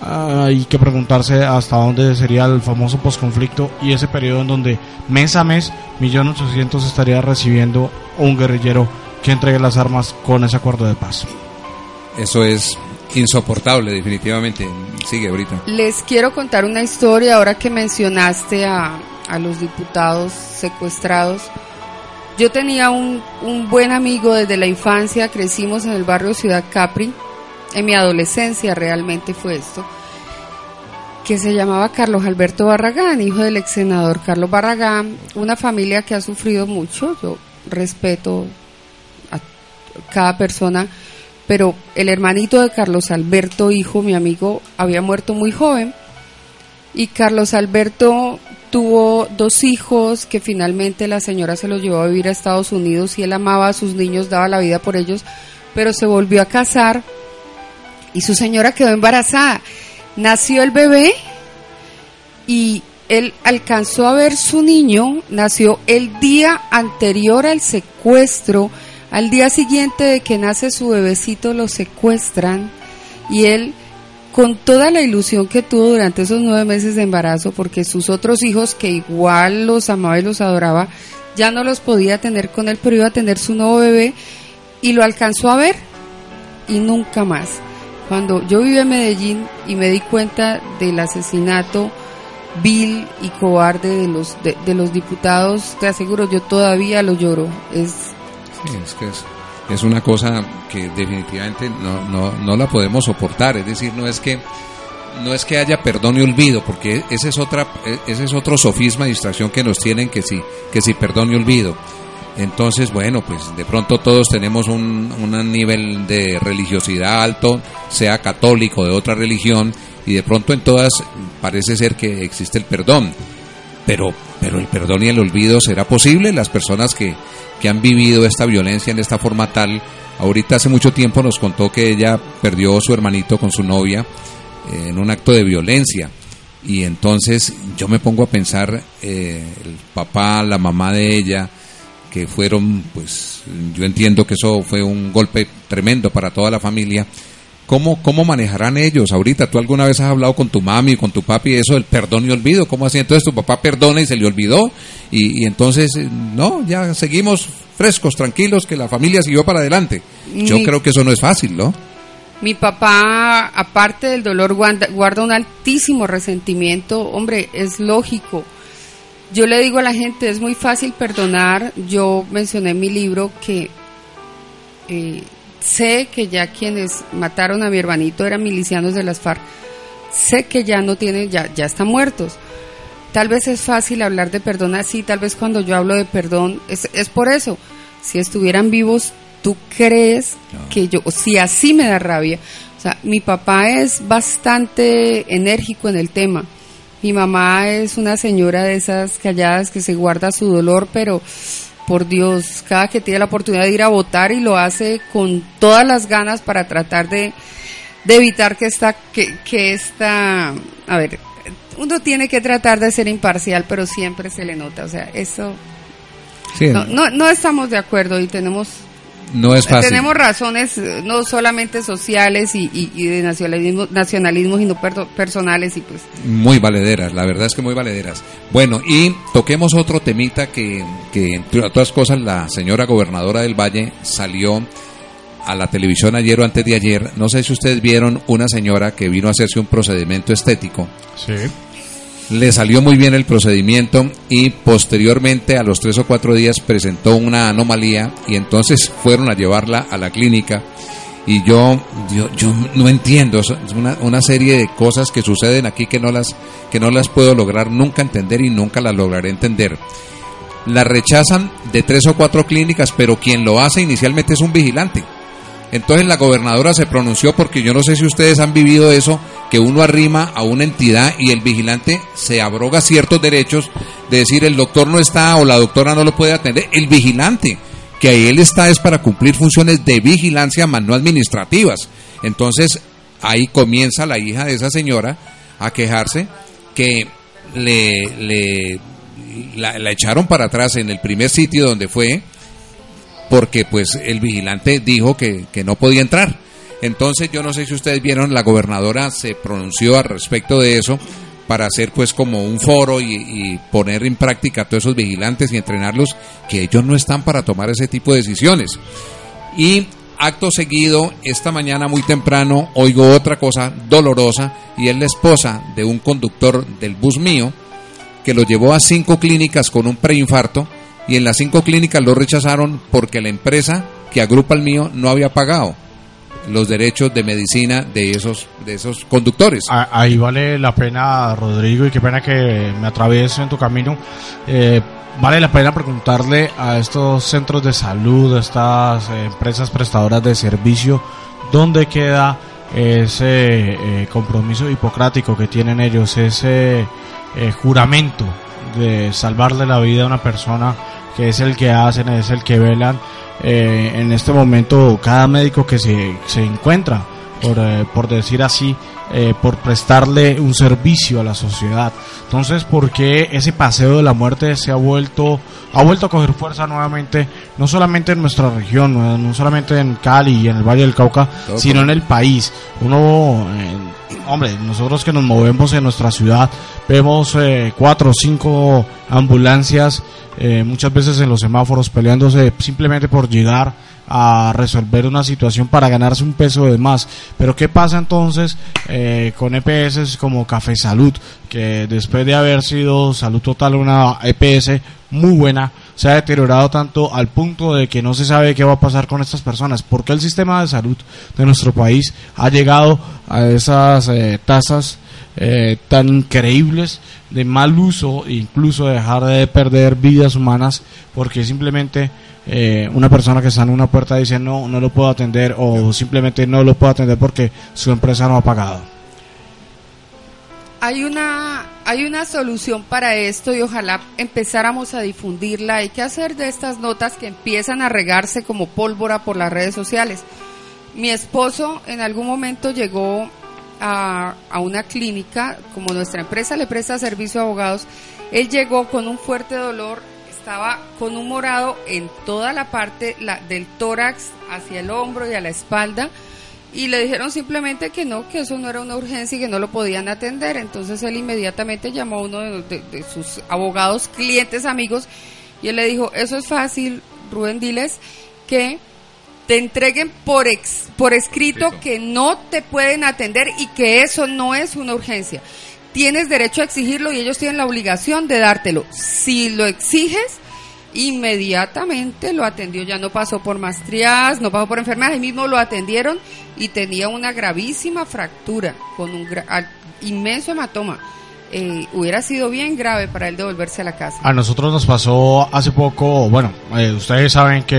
hay que preguntarse hasta dónde sería el famoso posconflicto y ese periodo en donde mes a mes millón ochocientos estaría recibiendo un guerrillero que entregue las armas con ese acuerdo de paz. Eso es insoportable, definitivamente. Sigue ahorita. Les quiero contar una historia ahora que mencionaste a, a los diputados secuestrados. Yo tenía un, un buen amigo desde la infancia, crecimos en el barrio Ciudad Capri. En mi adolescencia realmente fue esto, que se llamaba Carlos Alberto Barragán, hijo del ex senador Carlos Barragán, una familia que ha sufrido mucho, yo respeto a cada persona, pero el hermanito de Carlos Alberto, hijo, mi amigo, había muerto muy joven y Carlos Alberto tuvo dos hijos que finalmente la señora se los llevó a vivir a Estados Unidos y él amaba a sus niños, daba la vida por ellos, pero se volvió a casar y su señora quedó embarazada. Nació el bebé y él alcanzó a ver su niño, nació el día anterior al secuestro, al día siguiente de que nace su bebecito lo secuestran y él con toda la ilusión que tuvo durante esos nueve meses de embarazo, porque sus otros hijos, que igual los amaba y los adoraba, ya no los podía tener con él, pero iba a tener su nuevo bebé, y lo alcanzó a ver y nunca más. Cuando yo viví en Medellín y me di cuenta del asesinato vil y cobarde de los de, los diputados, te aseguro, yo todavía lo lloro. Es es que es, una cosa que definitivamente no, no, no la podemos soportar. Es decir, no es que no es que haya perdón y olvido, porque ese es otra ese es otro sofisma y distracción que nos tienen que sí que sí perdón y olvido. Entonces, bueno, pues de pronto todos tenemos un, un nivel de religiosidad alto, sea católico de otra religión, y de pronto en todas parece ser que existe el perdón. Pero, pero el perdón y el olvido será posible. Las personas que, que han vivido esta violencia en esta forma tal, ahorita hace mucho tiempo nos contó que ella perdió a su hermanito con su novia eh, en un acto de violencia. Y entonces yo me pongo a pensar, eh, el papá, la mamá de ella, que fueron, pues yo entiendo que eso fue un golpe tremendo para toda la familia. ¿Cómo, ¿Cómo manejarán ellos ahorita? ¿Tú alguna vez has hablado con tu mami, con tu papi, eso del perdón y olvido? ¿Cómo así? Entonces tu papá perdona y se le olvidó. Y, entonces, no, ya seguimos frescos, tranquilos, que la familia siguió para adelante. Yo creo que eso no es fácil, ¿no? Mi papá, aparte del dolor, guarda un altísimo resentimiento. Hombre, es lógico yo le digo a la gente, es muy fácil perdonar. Yo mencioné en mi libro que eh, sé que ya quienes mataron a mi hermanito eran milicianos de las FARC. Sé que ya no tienen, ya, ya están muertos. Tal vez es fácil hablar de perdón así, tal vez cuando yo hablo de perdón es, es por eso. Si estuvieran vivos, ¿tú crees que yo, si así me da rabia? O sea, mi papá es bastante enérgico en el tema. Mi mamá es una señora de esas calladas que se guarda su dolor, pero por Dios, cada que tiene la oportunidad de ir a votar y lo hace con todas las ganas para tratar de, de evitar que esta, que, que esta, a ver, uno tiene que tratar de ser imparcial, pero siempre se le nota, o sea, eso, Sí, no, no, no estamos de acuerdo y tenemos no es fácil. tenemos razones eh, no solamente sociales y, y- y de nacionalismo, nacionalismo sino perdo- personales y pues Muy valederas, la verdad es que muy valederas. Bueno, y toquemos otro temita que, que entre otras cosas, la señora gobernadora del Valle salió a la televisión ayer o antes de ayer. No sé si ustedes vieron una señora que vino a hacerse un procedimiento estético. Sí. Le salió muy bien el procedimiento y posteriormente a los tres o cuatro días presentó una anomalía y entonces fueron a llevarla a la clínica. Y yo yo, yo no entiendo es una, una serie de cosas que suceden aquí que no las que no las puedo lograr nunca entender y nunca las lograré entender. La rechazan de tres o cuatro clínicas pero quien lo hace inicialmente es un vigilante entonces la gobernadora se pronunció porque yo no sé si ustedes han vivido eso, que uno arrima a una entidad y el vigilante se abroga ciertos derechos de decir el doctor no está o la doctora no lo puede atender. El vigilante, que ahí él está es para cumplir funciones de vigilancia, más no administrativas. Entonces ahí comienza la hija de esa señora a quejarse que le, la echaron para atrás en el primer sitio donde fue porque pues el vigilante dijo que, que no podía entrar. Entonces yo no sé si ustedes vieron, la gobernadora se pronunció al respecto de eso para hacer pues como un foro y, y poner en práctica a todos esos vigilantes y entrenarlos que ellos no están para tomar ese tipo de decisiones. Y acto seguido, esta mañana muy temprano, oigo otra cosa dolorosa y es la esposa de un conductor del bus mío que lo llevó a cinco clínicas con un preinfarto y en las cinco clínicas lo rechazaron porque la empresa que agrupa el mío no había pagado los derechos de medicina de esos de esos conductores. Ahí vale la pena, Rodrigo, y qué pena que me atravieso en tu camino. eh, vale la pena preguntarle a estos centros de salud, a estas empresas prestadoras de servicio, dónde queda ese eh, compromiso hipocrático que tienen ellos, ese eh, juramento de salvarle la vida a una persona que es el que hacen, es el que velan. Eh, en este momento, cada médico que se, se encuentra por, eh, por decir así, eh, por prestarle un servicio a la sociedad. Entonces, ¿por qué ese paseo de la muerte se ha vuelto, ha vuelto a coger fuerza nuevamente, no solamente en nuestra región, no, no solamente en Cali y en el Valle del Cauca, Todo sino en el país? Uno, eh, hombre, nosotros que nos movemos en nuestra ciudad, vemos eh, cuatro o cinco ambulancias, eh, muchas veces en los semáforos peleándose simplemente por llegar a resolver una situación para ganarse un peso de más. Pero ¿qué pasa entonces eh, con EPS como Café Salud? Que después de haber sido Salud Total una EPS muy buena, se ha deteriorado tanto al punto de que no se sabe qué va a pasar con estas personas. Porque el sistema de salud de nuestro país ha llegado a esas eh, tasas eh, tan increíbles de mal uso, incluso dejar de perder vidas humanas, porque simplemente eh, una persona que está en una puerta dice no, no lo puedo atender o simplemente no lo puedo atender porque su empresa no ha pagado. hay una hay una solución para esto y ojalá empezáramos a difundirla. Hay que hacer de estas notas que empiezan a regarse como pólvora por las redes sociales. Mi esposo en algún momento llegó a, a una clínica, como nuestra empresa le presta servicio a abogados, él llegó con un fuerte dolor, estaba con un morado en toda la parte la- del tórax, hacia el hombro y a la espalda, y le dijeron simplemente que no, que eso no era una urgencia y que no lo podían atender. Entonces él inmediatamente llamó a uno de, de- de sus abogados, clientes, amigos, y él le dijo, eso es fácil, Rubén, diles que te entreguen por, ex- por escrito Escrito. que no te pueden atender y que eso no es una urgencia. Tienes derecho a exigirlo y ellos tienen la obligación de dártelo. Si lo exiges, inmediatamente lo atendió, ya no pasó por mastrias, no pasó por enfermedades, mismo lo atendieron y tenía una gravísima fractura con un inmenso hematoma. Eh, hubiera sido bien grave para él devolverse a la casa. A nosotros nos pasó hace poco, bueno, eh, ustedes saben que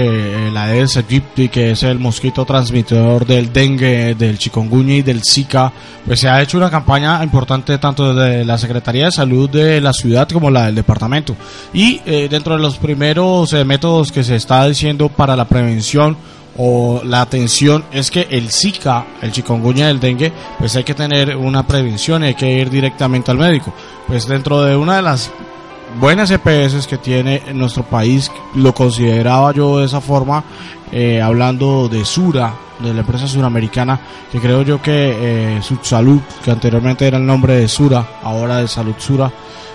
eh, la Aedes aegypti, que es el mosquito transmisor del dengue, del chikungunya y del zika, pues se ha hecho una campaña importante tanto desde la Secretaría de Salud de la ciudad como la del departamento. Y dentro de los primeros métodos que se está diciendo para la prevención o la atención es que el Zika, el chikungunya del dengue, pues hay que tener una prevención y hay que ir directamente al médico. Pues dentro de una de las buenas EPS que tiene nuestro país, lo consideraba yo de esa forma, eh, hablando de Sura, de la empresa suramericana, que creo yo que eh, Salud, que anteriormente era el nombre de Sura, ahora de Salud Sura,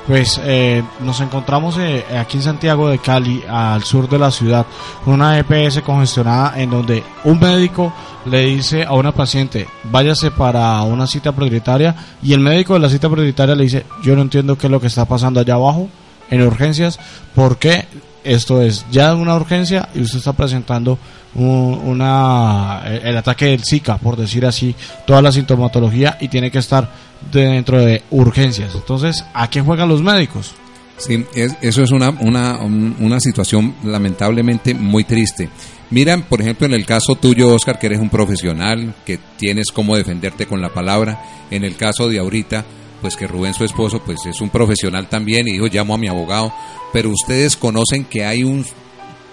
pues eh, nos encontramos eh, aquí en Santiago de Cali, al sur de la ciudad, con una EPS congestionada en donde un médico le dice a una paciente, váyase para una cita prioritaria, y el médico de la cita prioritaria le dice, yo no entiendo qué es lo que está pasando allá abajo, en urgencias, porque esto es ya una urgencia y usted está presentando una, el ataque del Zika, por decir así, toda la sintomatología y tiene que estar dentro de urgencias. Entonces, ¿a qué juegan los médicos? Sí, eso es una, una, una situación lamentablemente muy triste. Miran, por ejemplo, en el caso tuyo, Oscar, que eres un profesional, que tienes cómo defenderte con la palabra. En el caso de ahorita, pues que Rubén, su esposo, pues es un profesional también y dijo, llamo a mi abogado. Pero ustedes conocen que hay un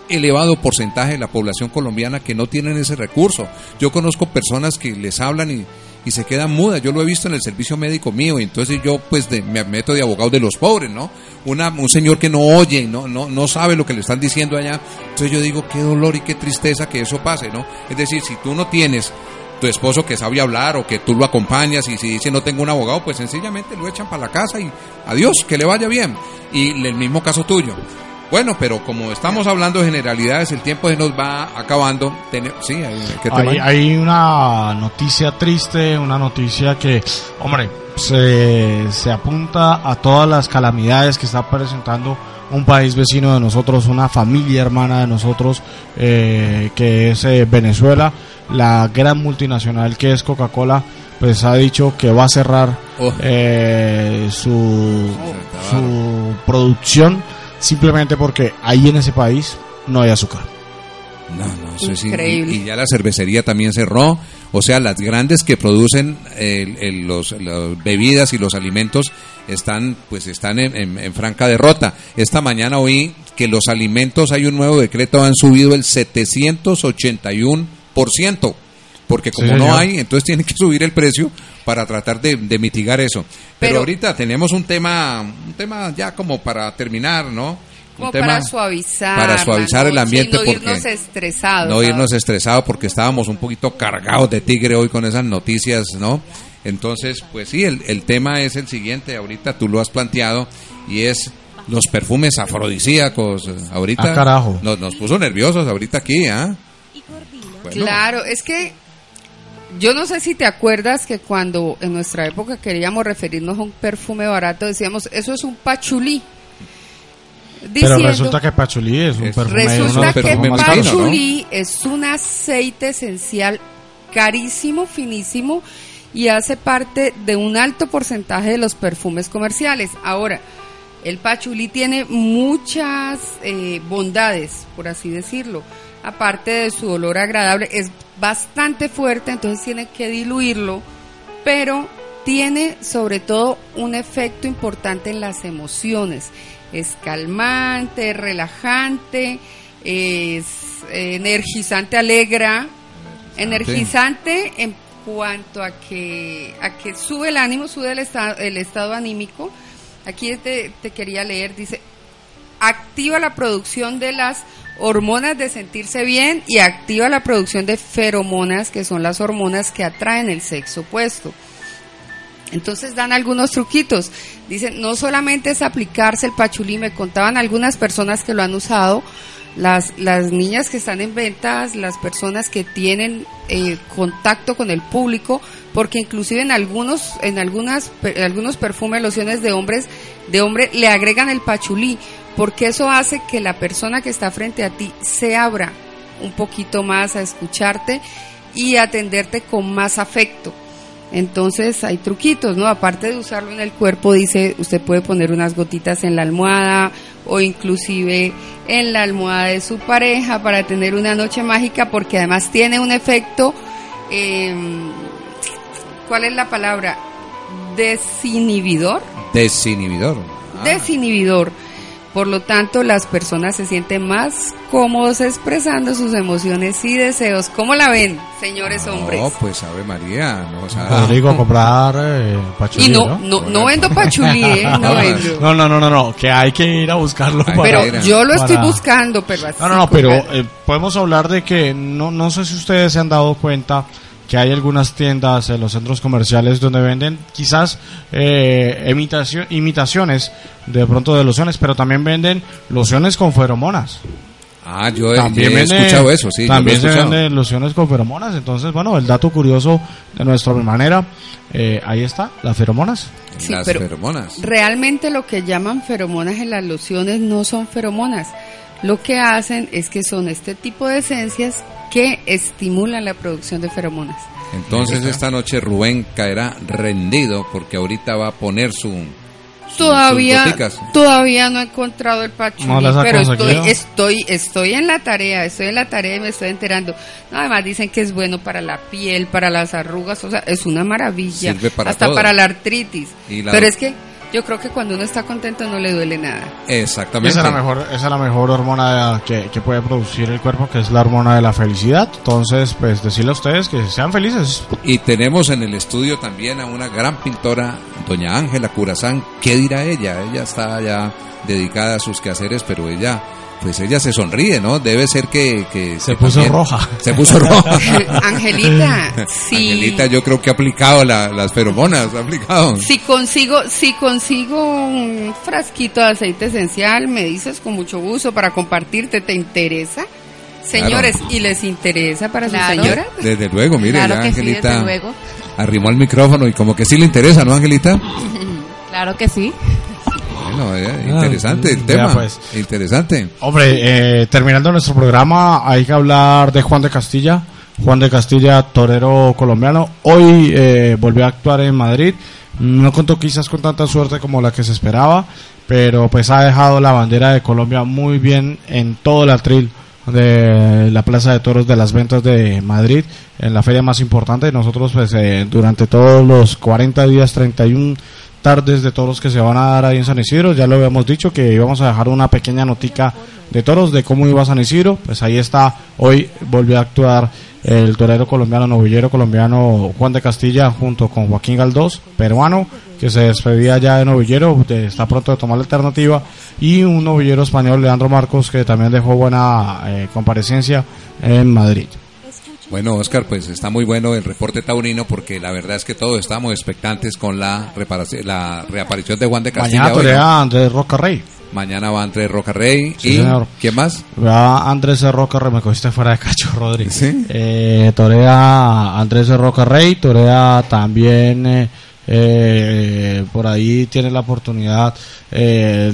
elevado porcentaje de la población colombiana que no tienen ese recurso. Yo conozco personas que les hablan y, se quedan mudas. Yo lo he visto en el servicio médico mío y entonces yo pues me meto de abogado de los pobres, ¿no? Una, un señor que no oye, no, no, no sabe lo que le están diciendo allá. Entonces yo digo, qué dolor y qué tristeza que eso pase, ¿no? Es decir, si tú no tienes tu esposo que sabe hablar o que tú lo acompañas y si dice no tengo un abogado, pues sencillamente lo echan para la casa y adiós, que le vaya bien. Y el mismo caso tuyo. Bueno, pero como estamos hablando de generalidades, el tiempo se nos va acabando. sí, hay, hay, una noticia triste, una noticia que, hombre, se, se apunta a todas las calamidades que está presentando un país vecino de nosotros, una familia hermana de nosotros, eh, que es eh, Venezuela. La gran multinacional que es Coca-Cola, pues ha dicho que va a cerrar oh. eh, su, su producción simplemente porque ahí en ese país no hay azúcar. No, no, Increíble. Y, ya la cervecería también cerró. O sea, las grandes que producen los, las bebidas y los alimentos están, pues, están en, en, franca derrota. Esta mañana oí que los alimentos, hay un nuevo decreto, han subido el 781%. Porque como no hay, entonces tienen que subir el precio para tratar de, mitigar eso. Pero, ahorita tenemos un tema, un tema ya como para terminar, ¿no? Como para suavizar. Para suavizar el ambiente. no irnos estresados. No irnos estresados porque estábamos un poquito cargados de tigre hoy con esas noticias, ¿no? Entonces, pues sí, el, el tema es el siguiente, ahorita tú lo has planteado, y es los perfumes afrodisíacos. Ahorita ah, carajo. Nos, nos puso nerviosos ahorita aquí, ¿ah? Claro, es que yo no sé si te acuerdas que cuando en nuestra época queríamos referirnos a un perfume barato, decíamos, eso es un pachulí. Pero resulta que pachulí es un perfume Resulta que pachulí es un aceite esencial carísimo, finísimo y hace parte de un alto porcentaje de los perfumes comerciales. Ahora, el pachulí tiene muchas eh, bondades, por así decirlo aparte de su olor agradable, es bastante fuerte, entonces tiene que diluirlo, pero tiene sobre todo un efecto importante en las emociones. Es calmante, relajante, es energizante, alegra, energizante en cuanto a que, a que sube el ánimo, sube el estado, el estado anímico. Aquí te, te quería leer, dice, activa la producción de las hormonas de sentirse bien y activa la producción de feromonas, que son las hormonas que atraen el sexo opuesto. Entonces dan algunos truquitos. Dicen, no solamente es aplicarse el pachulí, me contaban algunas personas que lo han usado, las, las niñas que están en ventas, las personas que tienen eh, contacto con el público, porque inclusive en algunos, en algunas, algunos perfumes, lociones de hombres, de hombre, le agregan el pachulí porque eso hace que la persona que está frente a ti se abra un poquito más a escucharte y atenderte con más afecto. Entonces hay truquitos, ¿no? Aparte de usarlo en el cuerpo, dice, usted puede poner unas gotitas en la almohada o inclusive en la almohada de su pareja para tener una noche mágica porque además tiene un efecto, eh, ¿cuál es la palabra? Desinhibidor. Desinhibidor. Ah. Desinhibidor por lo tanto, las personas se sienten más cómodos expresando sus emociones y deseos. ¿Cómo la ven, señores hombres? No, pues Ave María, no, o sea, Rodrigo, a comprar eh, pachulí, y no, no, no, vendo pachulí, ¿eh? no vendo. No, no, no, no, no, que hay que ir a buscarlo. Ay, para- Pero yo lo estoy para- buscando, pero así. No, no, no, pero eh, podemos hablar de que no, no sé si ustedes se han dado cuenta que hay algunas tiendas en los centros comerciales donde venden quizás eh, imitacio- imitaciones de pronto de lociones, pero también venden lociones con feromonas. ah, yo he, También he venden- escuchado eso, sí, También se venden lociones con feromonas. Entonces, bueno, el dato curioso de nuestra manera, eh, ahí está, las feromonas. Sí, las pero feromonas. Realmente lo que llaman feromonas en las lociones no son feromonas. Lo que hacen es que son este tipo de esencias que estimulan la producción de feromonas. Entonces esta noche Rubén caerá rendido porque ahorita va a poner su Todavía, sus todavía no he encontrado el pachulí, ¿No pero estoy, estoy, estoy en la tarea, estoy en la tarea y me estoy enterando. No, además dicen que es bueno para la piel, para las arrugas, o sea, es una maravilla, Sirve para hasta todo. para la artritis. Y la- Pero es que yo creo que cuando uno está contento no le duele nada. Exactamente. Esa es la mejor, esa es la mejor hormona que, que puede producir el cuerpo, que es la hormona de la felicidad. Entonces, pues decirle a ustedes que sean felices. Y tenemos en el estudio también a una gran pintora, doña Ángela Curazán. ¿Qué dirá ella? Ella está ya dedicada a sus quehaceres, pero ella, pues ella se sonríe, ¿no? Debe ser que... que Se que puso también- roja. Se puso roja. Angelita, si, Angelita yo creo que ha aplicado la- las feromonas, ha aplicado. si consigo, si consigo un frasquito de aceite esencial, me dices con mucho gusto para compartirte, ¿te interesa? Señores, ¿y les interesa para Claro. su señora? Desde luego, mire, Claro ya que sí, Angelita desde luego. arrimó el micrófono y como que sí le interesa, ¿no, Angelita? Claro que sí. Bueno, eh, interesante el tema, pues. interesante. Hombre, eh, terminando nuestro programa, hay que hablar de Juan de Castilla. Juan de Castilla, torero colombiano. Hoy eh, volvió a actuar en Madrid. No contó quizás con tanta suerte como la que se esperaba, pero pues ha dejado la bandera de Colombia muy bien en todo el atril de la Plaza de Toros de las Ventas de Madrid, en la feria más importante. Nosotros pues eh, durante todos los 40 días, 31 tardes de toros que se van a dar ahí en San Isidro. Ya lo habíamos dicho que íbamos a dejar una pequeña notica de toros de cómo iba San Isidro. Pues ahí está. Hoy volvió a actuar el torero colombiano, novillero colombiano Juan de Castilla junto con Joaquín Galdós, peruano, que se despedía ya de novillero, está pronto de tomar la alternativa, y un novillero español, Leandro Marcos, que también dejó buena eh, comparecencia en Madrid. Bueno, Oscar, pues está muy bueno el reporte taurino porque la verdad es que todos estamos expectantes con la reparación, la reaparición de Juan de Castilla. Mañana hoy, ¿no? Andrés Roca Rey. Mañana va entre Roca Rey Sí, y señor. ¿quién más? Va Andrés Roca Rey, me cogiste fuera de cacho, Rodríguez. Sí. Eh, torea Andrés Roca Rey, torea también eh, eh, por ahí tiene la oportunidad. eh,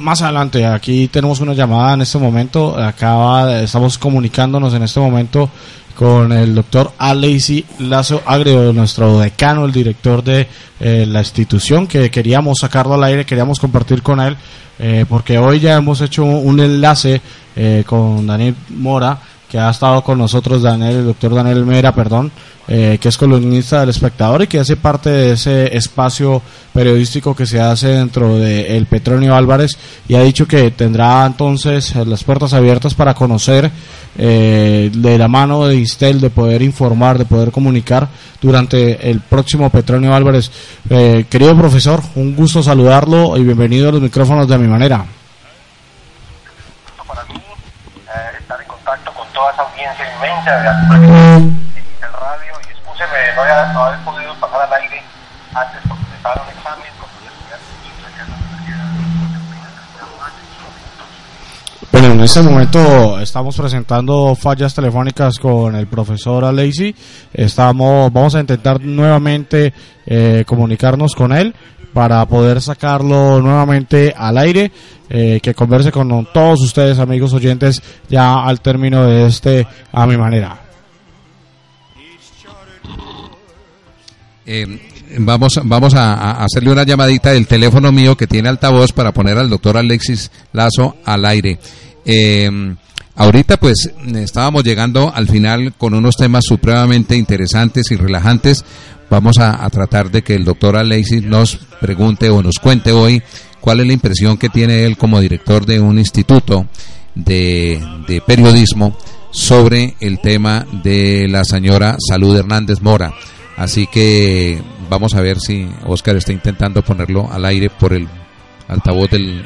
más adelante, aquí tenemos una llamada en este momento. Acaba, estamos comunicándonos en este momento con el doctor Alexi Lazo Agrio, nuestro decano, el director de eh, la institución, que queríamos sacarlo al aire, queríamos compartir con él, eh, porque hoy ya hemos hecho un enlace eh, con Daniel Mora, que ha estado con nosotros, Daniel, el doctor Daniel Mera, perdón, eh, que es columnista del espectador y que hace parte de ese espacio periodístico que se hace dentro de el Petronio Álvarez y ha dicho que tendrá entonces eh, las puertas abiertas para conocer eh, de la mano de Instel, de poder informar, de poder comunicar durante el próximo Petronio Álvarez. Eh, querido profesor, un gusto saludarlo y bienvenido a los micrófonos de mi manera. Bueno, en este momento estamos presentando fallas telefónicas con el profesor Alesi. Estamos, vamos a intentar nuevamente eh, comunicarnos con él para poder sacarlo nuevamente al aire, eh, que converse con todos ustedes amigos oyentes ya al término de este a mi manera. Eh, vamos vamos a, hacerle una llamadita del teléfono mío que tiene altavoz para poner al doctor Alexis Lazo al aire. Eh, ahorita pues estábamos llegando al final con unos temas supremamente interesantes y relajantes. Vamos a, tratar de que el doctor Alexis nos pregunte o nos cuente hoy cuál es la impresión que tiene él como director de un instituto de, de periodismo sobre el tema de la señora Salud Hernández Mora. Así que vamos a ver si Oscar está intentando ponerlo al aire por el altavoz del,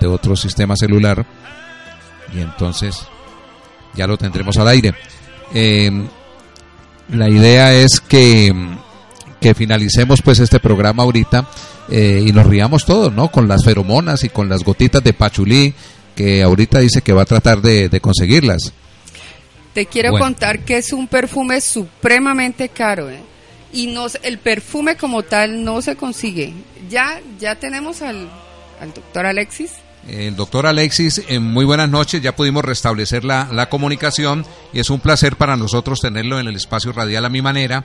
de otro sistema celular y entonces ya lo tendremos al aire. Eh, la idea es que, que, finalicemos pues este programa ahorita eh, y nos riamos todos, ¿no? Con las feromonas y con las gotitas de pachulí que ahorita dice que va a tratar de, conseguirlas. Te quiero contar que es un perfume supremamente caro, ¿eh? y no, el perfume como tal no se consigue. Ya, ya tenemos al, al doctor Alexis. El doctor Alexis, en muy buenas noches, ya pudimos restablecer la, la, comunicación y es un placer para nosotros tenerlo en el espacio radial a mi manera.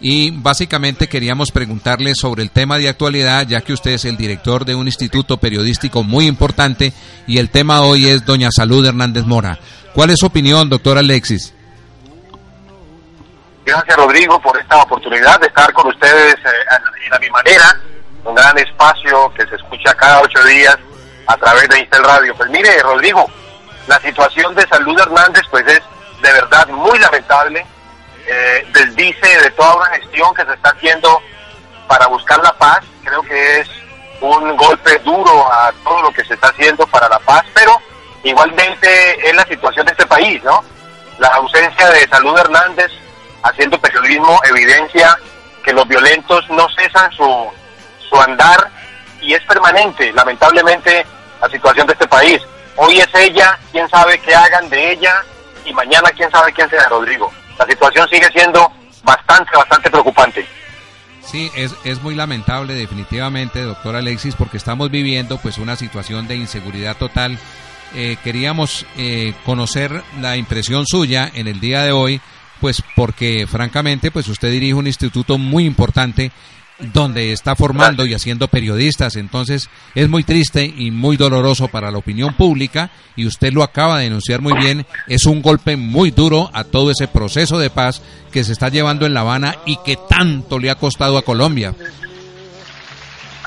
Y básicamente queríamos preguntarle sobre el tema de actualidad, ya que usted es el director de un instituto periodístico muy importante y el tema hoy es Doña Salud Hernández Mora. ¿Cuál es su opinión, doctor Alexis? Gracias Rodrigo por esta oportunidad de estar con ustedes eh, a mi manera, un gran espacio que se escucha cada ocho días a través de Instel Radio. Pues mire Rodrigo, la situación de Salud Hernández pues es de verdad muy lamentable, eh, desdice de toda una gestión que se está haciendo para buscar la paz, creo que es un golpe duro a todo lo que se está haciendo para la paz, pero igualmente es la situación de este país, ¿no? La ausencia de Salud Hernández haciendo periodismo evidencia que los violentos no cesan su, su andar y es permanente, lamentablemente, la situación de este país. Hoy es ella, quién sabe qué hagan de ella y mañana quién sabe quién sea Rodrigo. La situación sigue siendo bastante, bastante preocupante. Sí, es, es muy lamentable definitivamente, doctor Alexis, porque estamos viviendo pues una situación de inseguridad total. Eh, queríamos eh, conocer la impresión suya en el día de hoy pues porque francamente pues usted dirige un instituto muy importante donde está formando y haciendo periodistas, entonces es muy triste y muy doloroso para la opinión pública y usted lo acaba de denunciar muy bien, es un golpe muy duro a todo ese proceso de paz que se está llevando en La Habana y que tanto le ha costado a Colombia.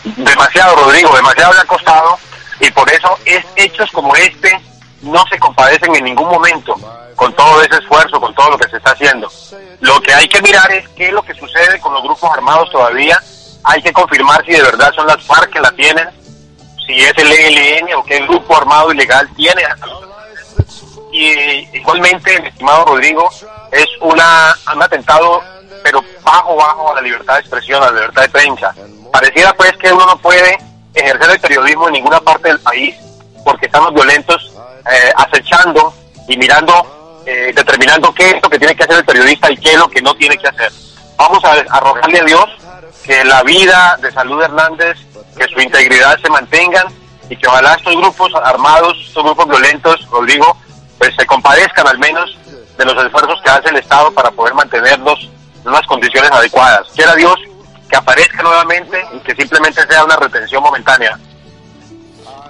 Demasiado, Rodrigo, demasiado le ha costado y por eso es hechos como este no se compadecen en ningún momento con todo ese esfuerzo, con todo lo que se está haciendo. Lo que hay que mirar es qué es lo que sucede con los grupos armados todavía. Hay que confirmar si de verdad son las FARC que la tienen, si es el ELN o qué grupo armado ilegal tiene. Y igualmente, mi estimado Rodrigo, es una, un atentado, pero bajo, bajo a la libertad de expresión, a la libertad de prensa. Pareciera pues que uno no puede ejercer el periodismo en ninguna parte del país porque estamos violentos eh, acechando y mirando eh, determinando qué es lo que tiene que hacer el periodista y qué es lo que no tiene que hacer. Vamos a, arrojarle a Dios que la vida de Salud Hernández, que su integridad se mantengan y que ojalá estos grupos armados, estos grupos violentos, Rodrigo, pues se compadezcan al menos de los esfuerzos que hace el Estado para poder mantenerlos en unas condiciones adecuadas. Quiera Dios que aparezca nuevamente y que simplemente sea una retención momentánea.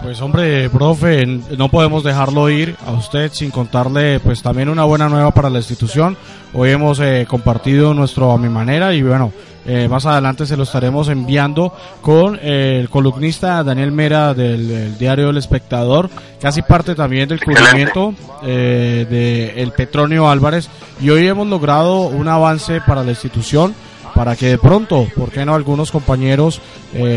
Pues hombre, profe, no podemos dejarlo ir a usted sin contarle pues también una buena nueva para la institución. Hoy hemos eh, compartido nuestro a mi manera y bueno, eh, más adelante se lo estaremos enviando con eh, el columnista Daniel Mera del, diario El Espectador, casi parte también del cubrimiento de El Petronio Álvarez. Y hoy hemos logrado un avance para la institución para que de pronto, ¿por qué no algunos compañeros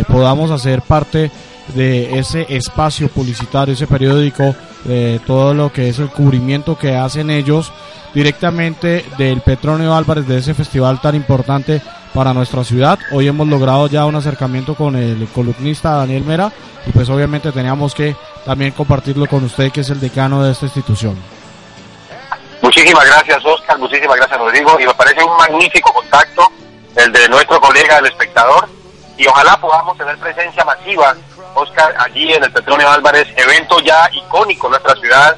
podamos hacer parte de ese espacio publicitario, ese periódico, de todo lo que es el cubrimiento que hacen ellos directamente del Petronio Álvarez, de ese festival tan importante para nuestra ciudad. Hoy hemos logrado ya un acercamiento con el columnista Daniel Mera y pues obviamente teníamos que también compartirlo con usted que es el decano de esta institución. Muchísimas gracias Oscar, muchísimas gracias Rodrigo y me parece un magnífico contacto el de nuestro colega el espectador y ojalá podamos tener presencia masiva, Oscar, allí en el Petróleo Álvarez, evento ya icónico en nuestra ciudad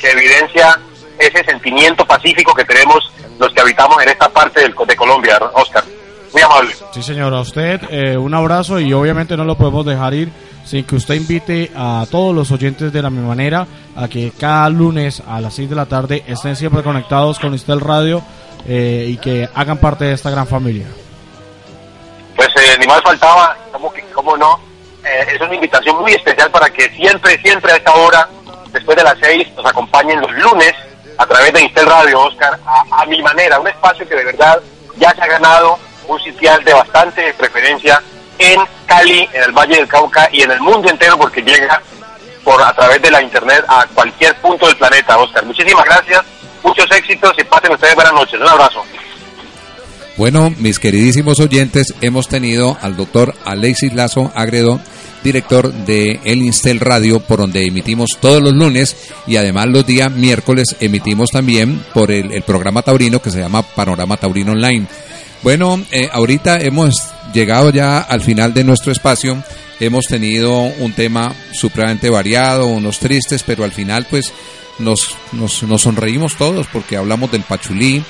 que evidencia ese sentimiento pacífico que tenemos los que habitamos en esta parte del, de Colombia, Oscar. Muy amable. Sí, señor, a usted eh, un abrazo y obviamente no lo podemos dejar ir sin que usted invite a todos los oyentes de la misma manera a que cada lunes a las 6 de la tarde estén siempre conectados con Istel Radio eh, y que hagan parte de esta gran familia. Pues eh, ni más faltaba, como que, cómo no, eh, es una invitación muy especial para que siempre, siempre a esta hora, después de las 6, nos acompañen los lunes a través de Istel Radio, Oscar, a, a mi manera, un espacio que de verdad ya se ha ganado un sitial de bastante preferencia en Cali, en el Valle del Cauca y en el mundo entero porque llega por a través de la internet a cualquier punto del planeta, Oscar. Muchísimas gracias, muchos éxitos y pasen ustedes buenas noches. Un abrazo. Bueno, mis queridísimos oyentes, hemos tenido al doctor Alexis Lazo Agredo, director de El Instel Radio, por donde emitimos todos los lunes y además los días miércoles emitimos también por el, programa taurino que se llama Panorama Taurino Online. Bueno, eh, ahorita hemos llegado ya al final de nuestro espacio. Hemos tenido un tema supremamente variado, unos tristes, pero al final pues nos, nos, nos sonreímos todos porque hablamos del Pachulí,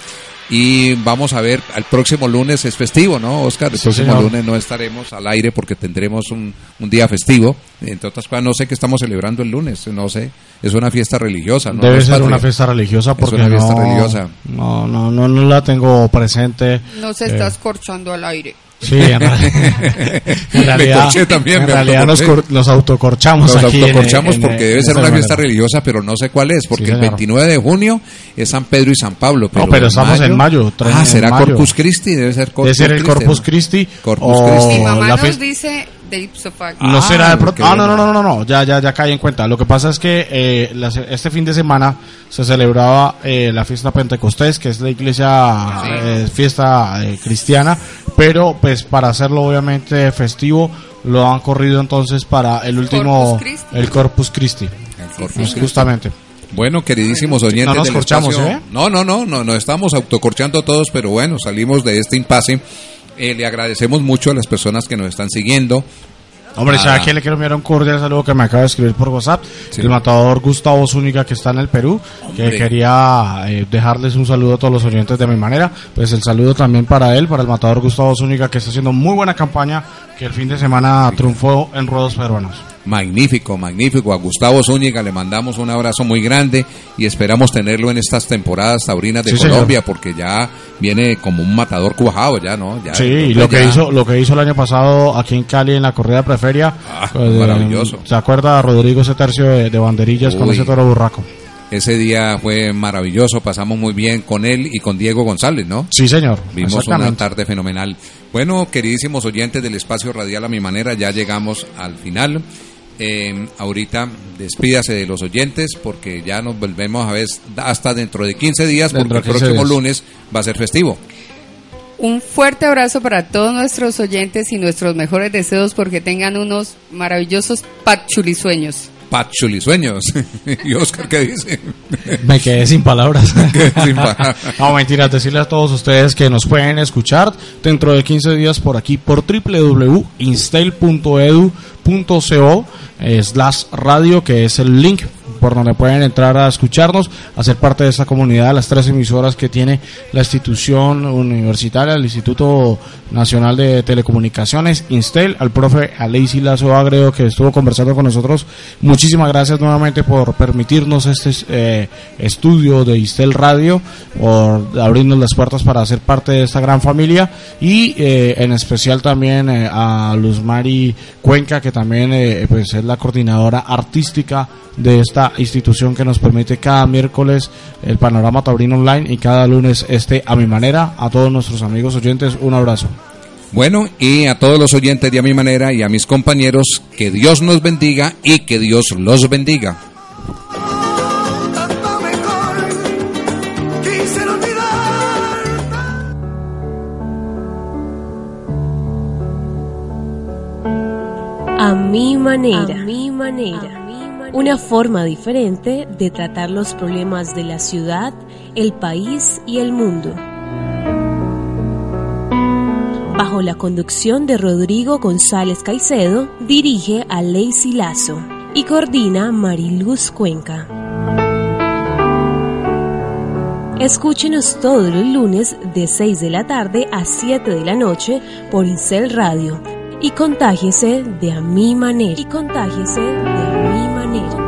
y vamos a ver, el próximo lunes es festivo, ¿no, Oscar? El Sí, próximo señor. lunes no estaremos al aire porque tendremos un, un día festivo. Entre otras cosas, no sé qué estamos celebrando el lunes, no sé. Es una fiesta religiosa, ¿no? Debe No es ser patria. una fiesta religiosa Es porque una fiesta no, religiosa. No, no, no, no la tengo presente. No se Eh, está escorchando al aire. Sí, en, en Me realidad, también, en me realidad nos, cor- nos autocorchamos Nos aquí autocorchamos en- porque en debe ser una fiesta religiosa, pero no sé cuál es, porque Sí, el señor. 29 de junio es San Pedro y San Pablo. Pero, pero estamos en mayo, Ah, será mayo. Corpus Christi, debe ser Corpus Debe ser el Christi, Corpus ¿no? Christi Corpus o Christi. Mi mamá la nos dice de. No Ah, será de pronto. Ah, no, no, no, no, no, ya, ya, ya caí en cuenta. Lo que pasa es que eh, las- este fin de semana se celebraba eh, la fiesta Pentecostés, que es la iglesia eh, fiesta eh, cristiana, pero pues para hacerlo obviamente festivo lo han corrido entonces para el último, Corpus Christi. el Corpus Christi, El Corpus justamente. Bueno, queridísimos oyentes No nos del corchamos, espacio- ¿eh? No, no, no, no, no estamos autocorchando todos, pero bueno, salimos de este impasse. Eh, le agradecemos mucho a las personas que nos están siguiendo. Hombre, Ah. ¿sabe a quién le quiero enviar un cordial saludo que me acaba de escribir por WhatsApp? Sí. El matador Gustavo Zúñiga que está en el Perú, que quería eh, dejarles un saludo a todos los oyentes de mi manera. Pues el saludo también para él, para el matador Gustavo Zúñiga que está haciendo muy buena campaña, que el fin de semana triunfó en ruedos peruanos. Magnífico, magnífico. A Gustavo Zúñiga le mandamos un abrazo muy grande y esperamos tenerlo en estas temporadas taurinas de Sí, señor. Colombia, porque ya viene como un matador cuajado, ya, ¿no? Ya, Sí, lo que ya- hizo, lo que hizo el año pasado aquí en Cali en la corrida de preferia, Ah, pues, eh, maravilloso. ¿Se acuerda a Rodrigo ese tercio de, de banderillas con ese toro burraco? Ese día fue maravilloso, pasamos muy bien con él y con Diego González, ¿no? Sí, señor. Vimos una tarde fenomenal. Bueno, queridísimos oyentes del espacio radial a mi manera, ya llegamos al final. Eh, ahorita despídase de los oyentes porque ya nos volvemos a ver hasta dentro de 15 días porque el 15 próximo días. lunes va a ser festivo. Un fuerte abrazo para todos nuestros oyentes y nuestros mejores deseos porque tengan unos maravillosos pachulisueños. Pachulisueños. ¿Y Oscar qué dice? Me quedé sin palabras. Sin palabras. no, mentiras, decirle a todos ustedes que nos pueden escuchar dentro de 15 días por aquí por www.instel.edu.co slash radio, que es el link por donde pueden entrar a escucharnos, a ser parte de esta comunidad, las tres emisoras que tiene la institución universitaria, el Instituto Nacional de Telecomunicaciones, Instel, al profe Alexi Lazo Agreo que estuvo conversando con nosotros. Muchísimas gracias nuevamente por permitirnos este eh, estudio de Instel Radio, por abrirnos las puertas para ser parte de esta gran familia y eh, en especial también eh, a Luz Mari Cuenca, que también pues es la coordinadora artística de esta institución que nos permite cada miércoles el panorama taurino online y cada lunes este a mi manera. A todos nuestros amigos oyentes, un abrazo. Bueno, y a todos los oyentes de a mi manera y a mis compañeros, que Dios nos bendiga y que Dios los bendiga. A mi manera. A mi manera. Una forma diferente de tratar los problemas de la ciudad, el país y el mundo. bajo la conducción de Rodrigo González Caicedo, dirige a Lacey Lazo y coordina Mariluz Cuenca. Escúchenos todos los lunes de 6 de la tarde a 7 de la noche por Incel Radio y contágiese de a mi manera. Y contágiese de manera. Contágiese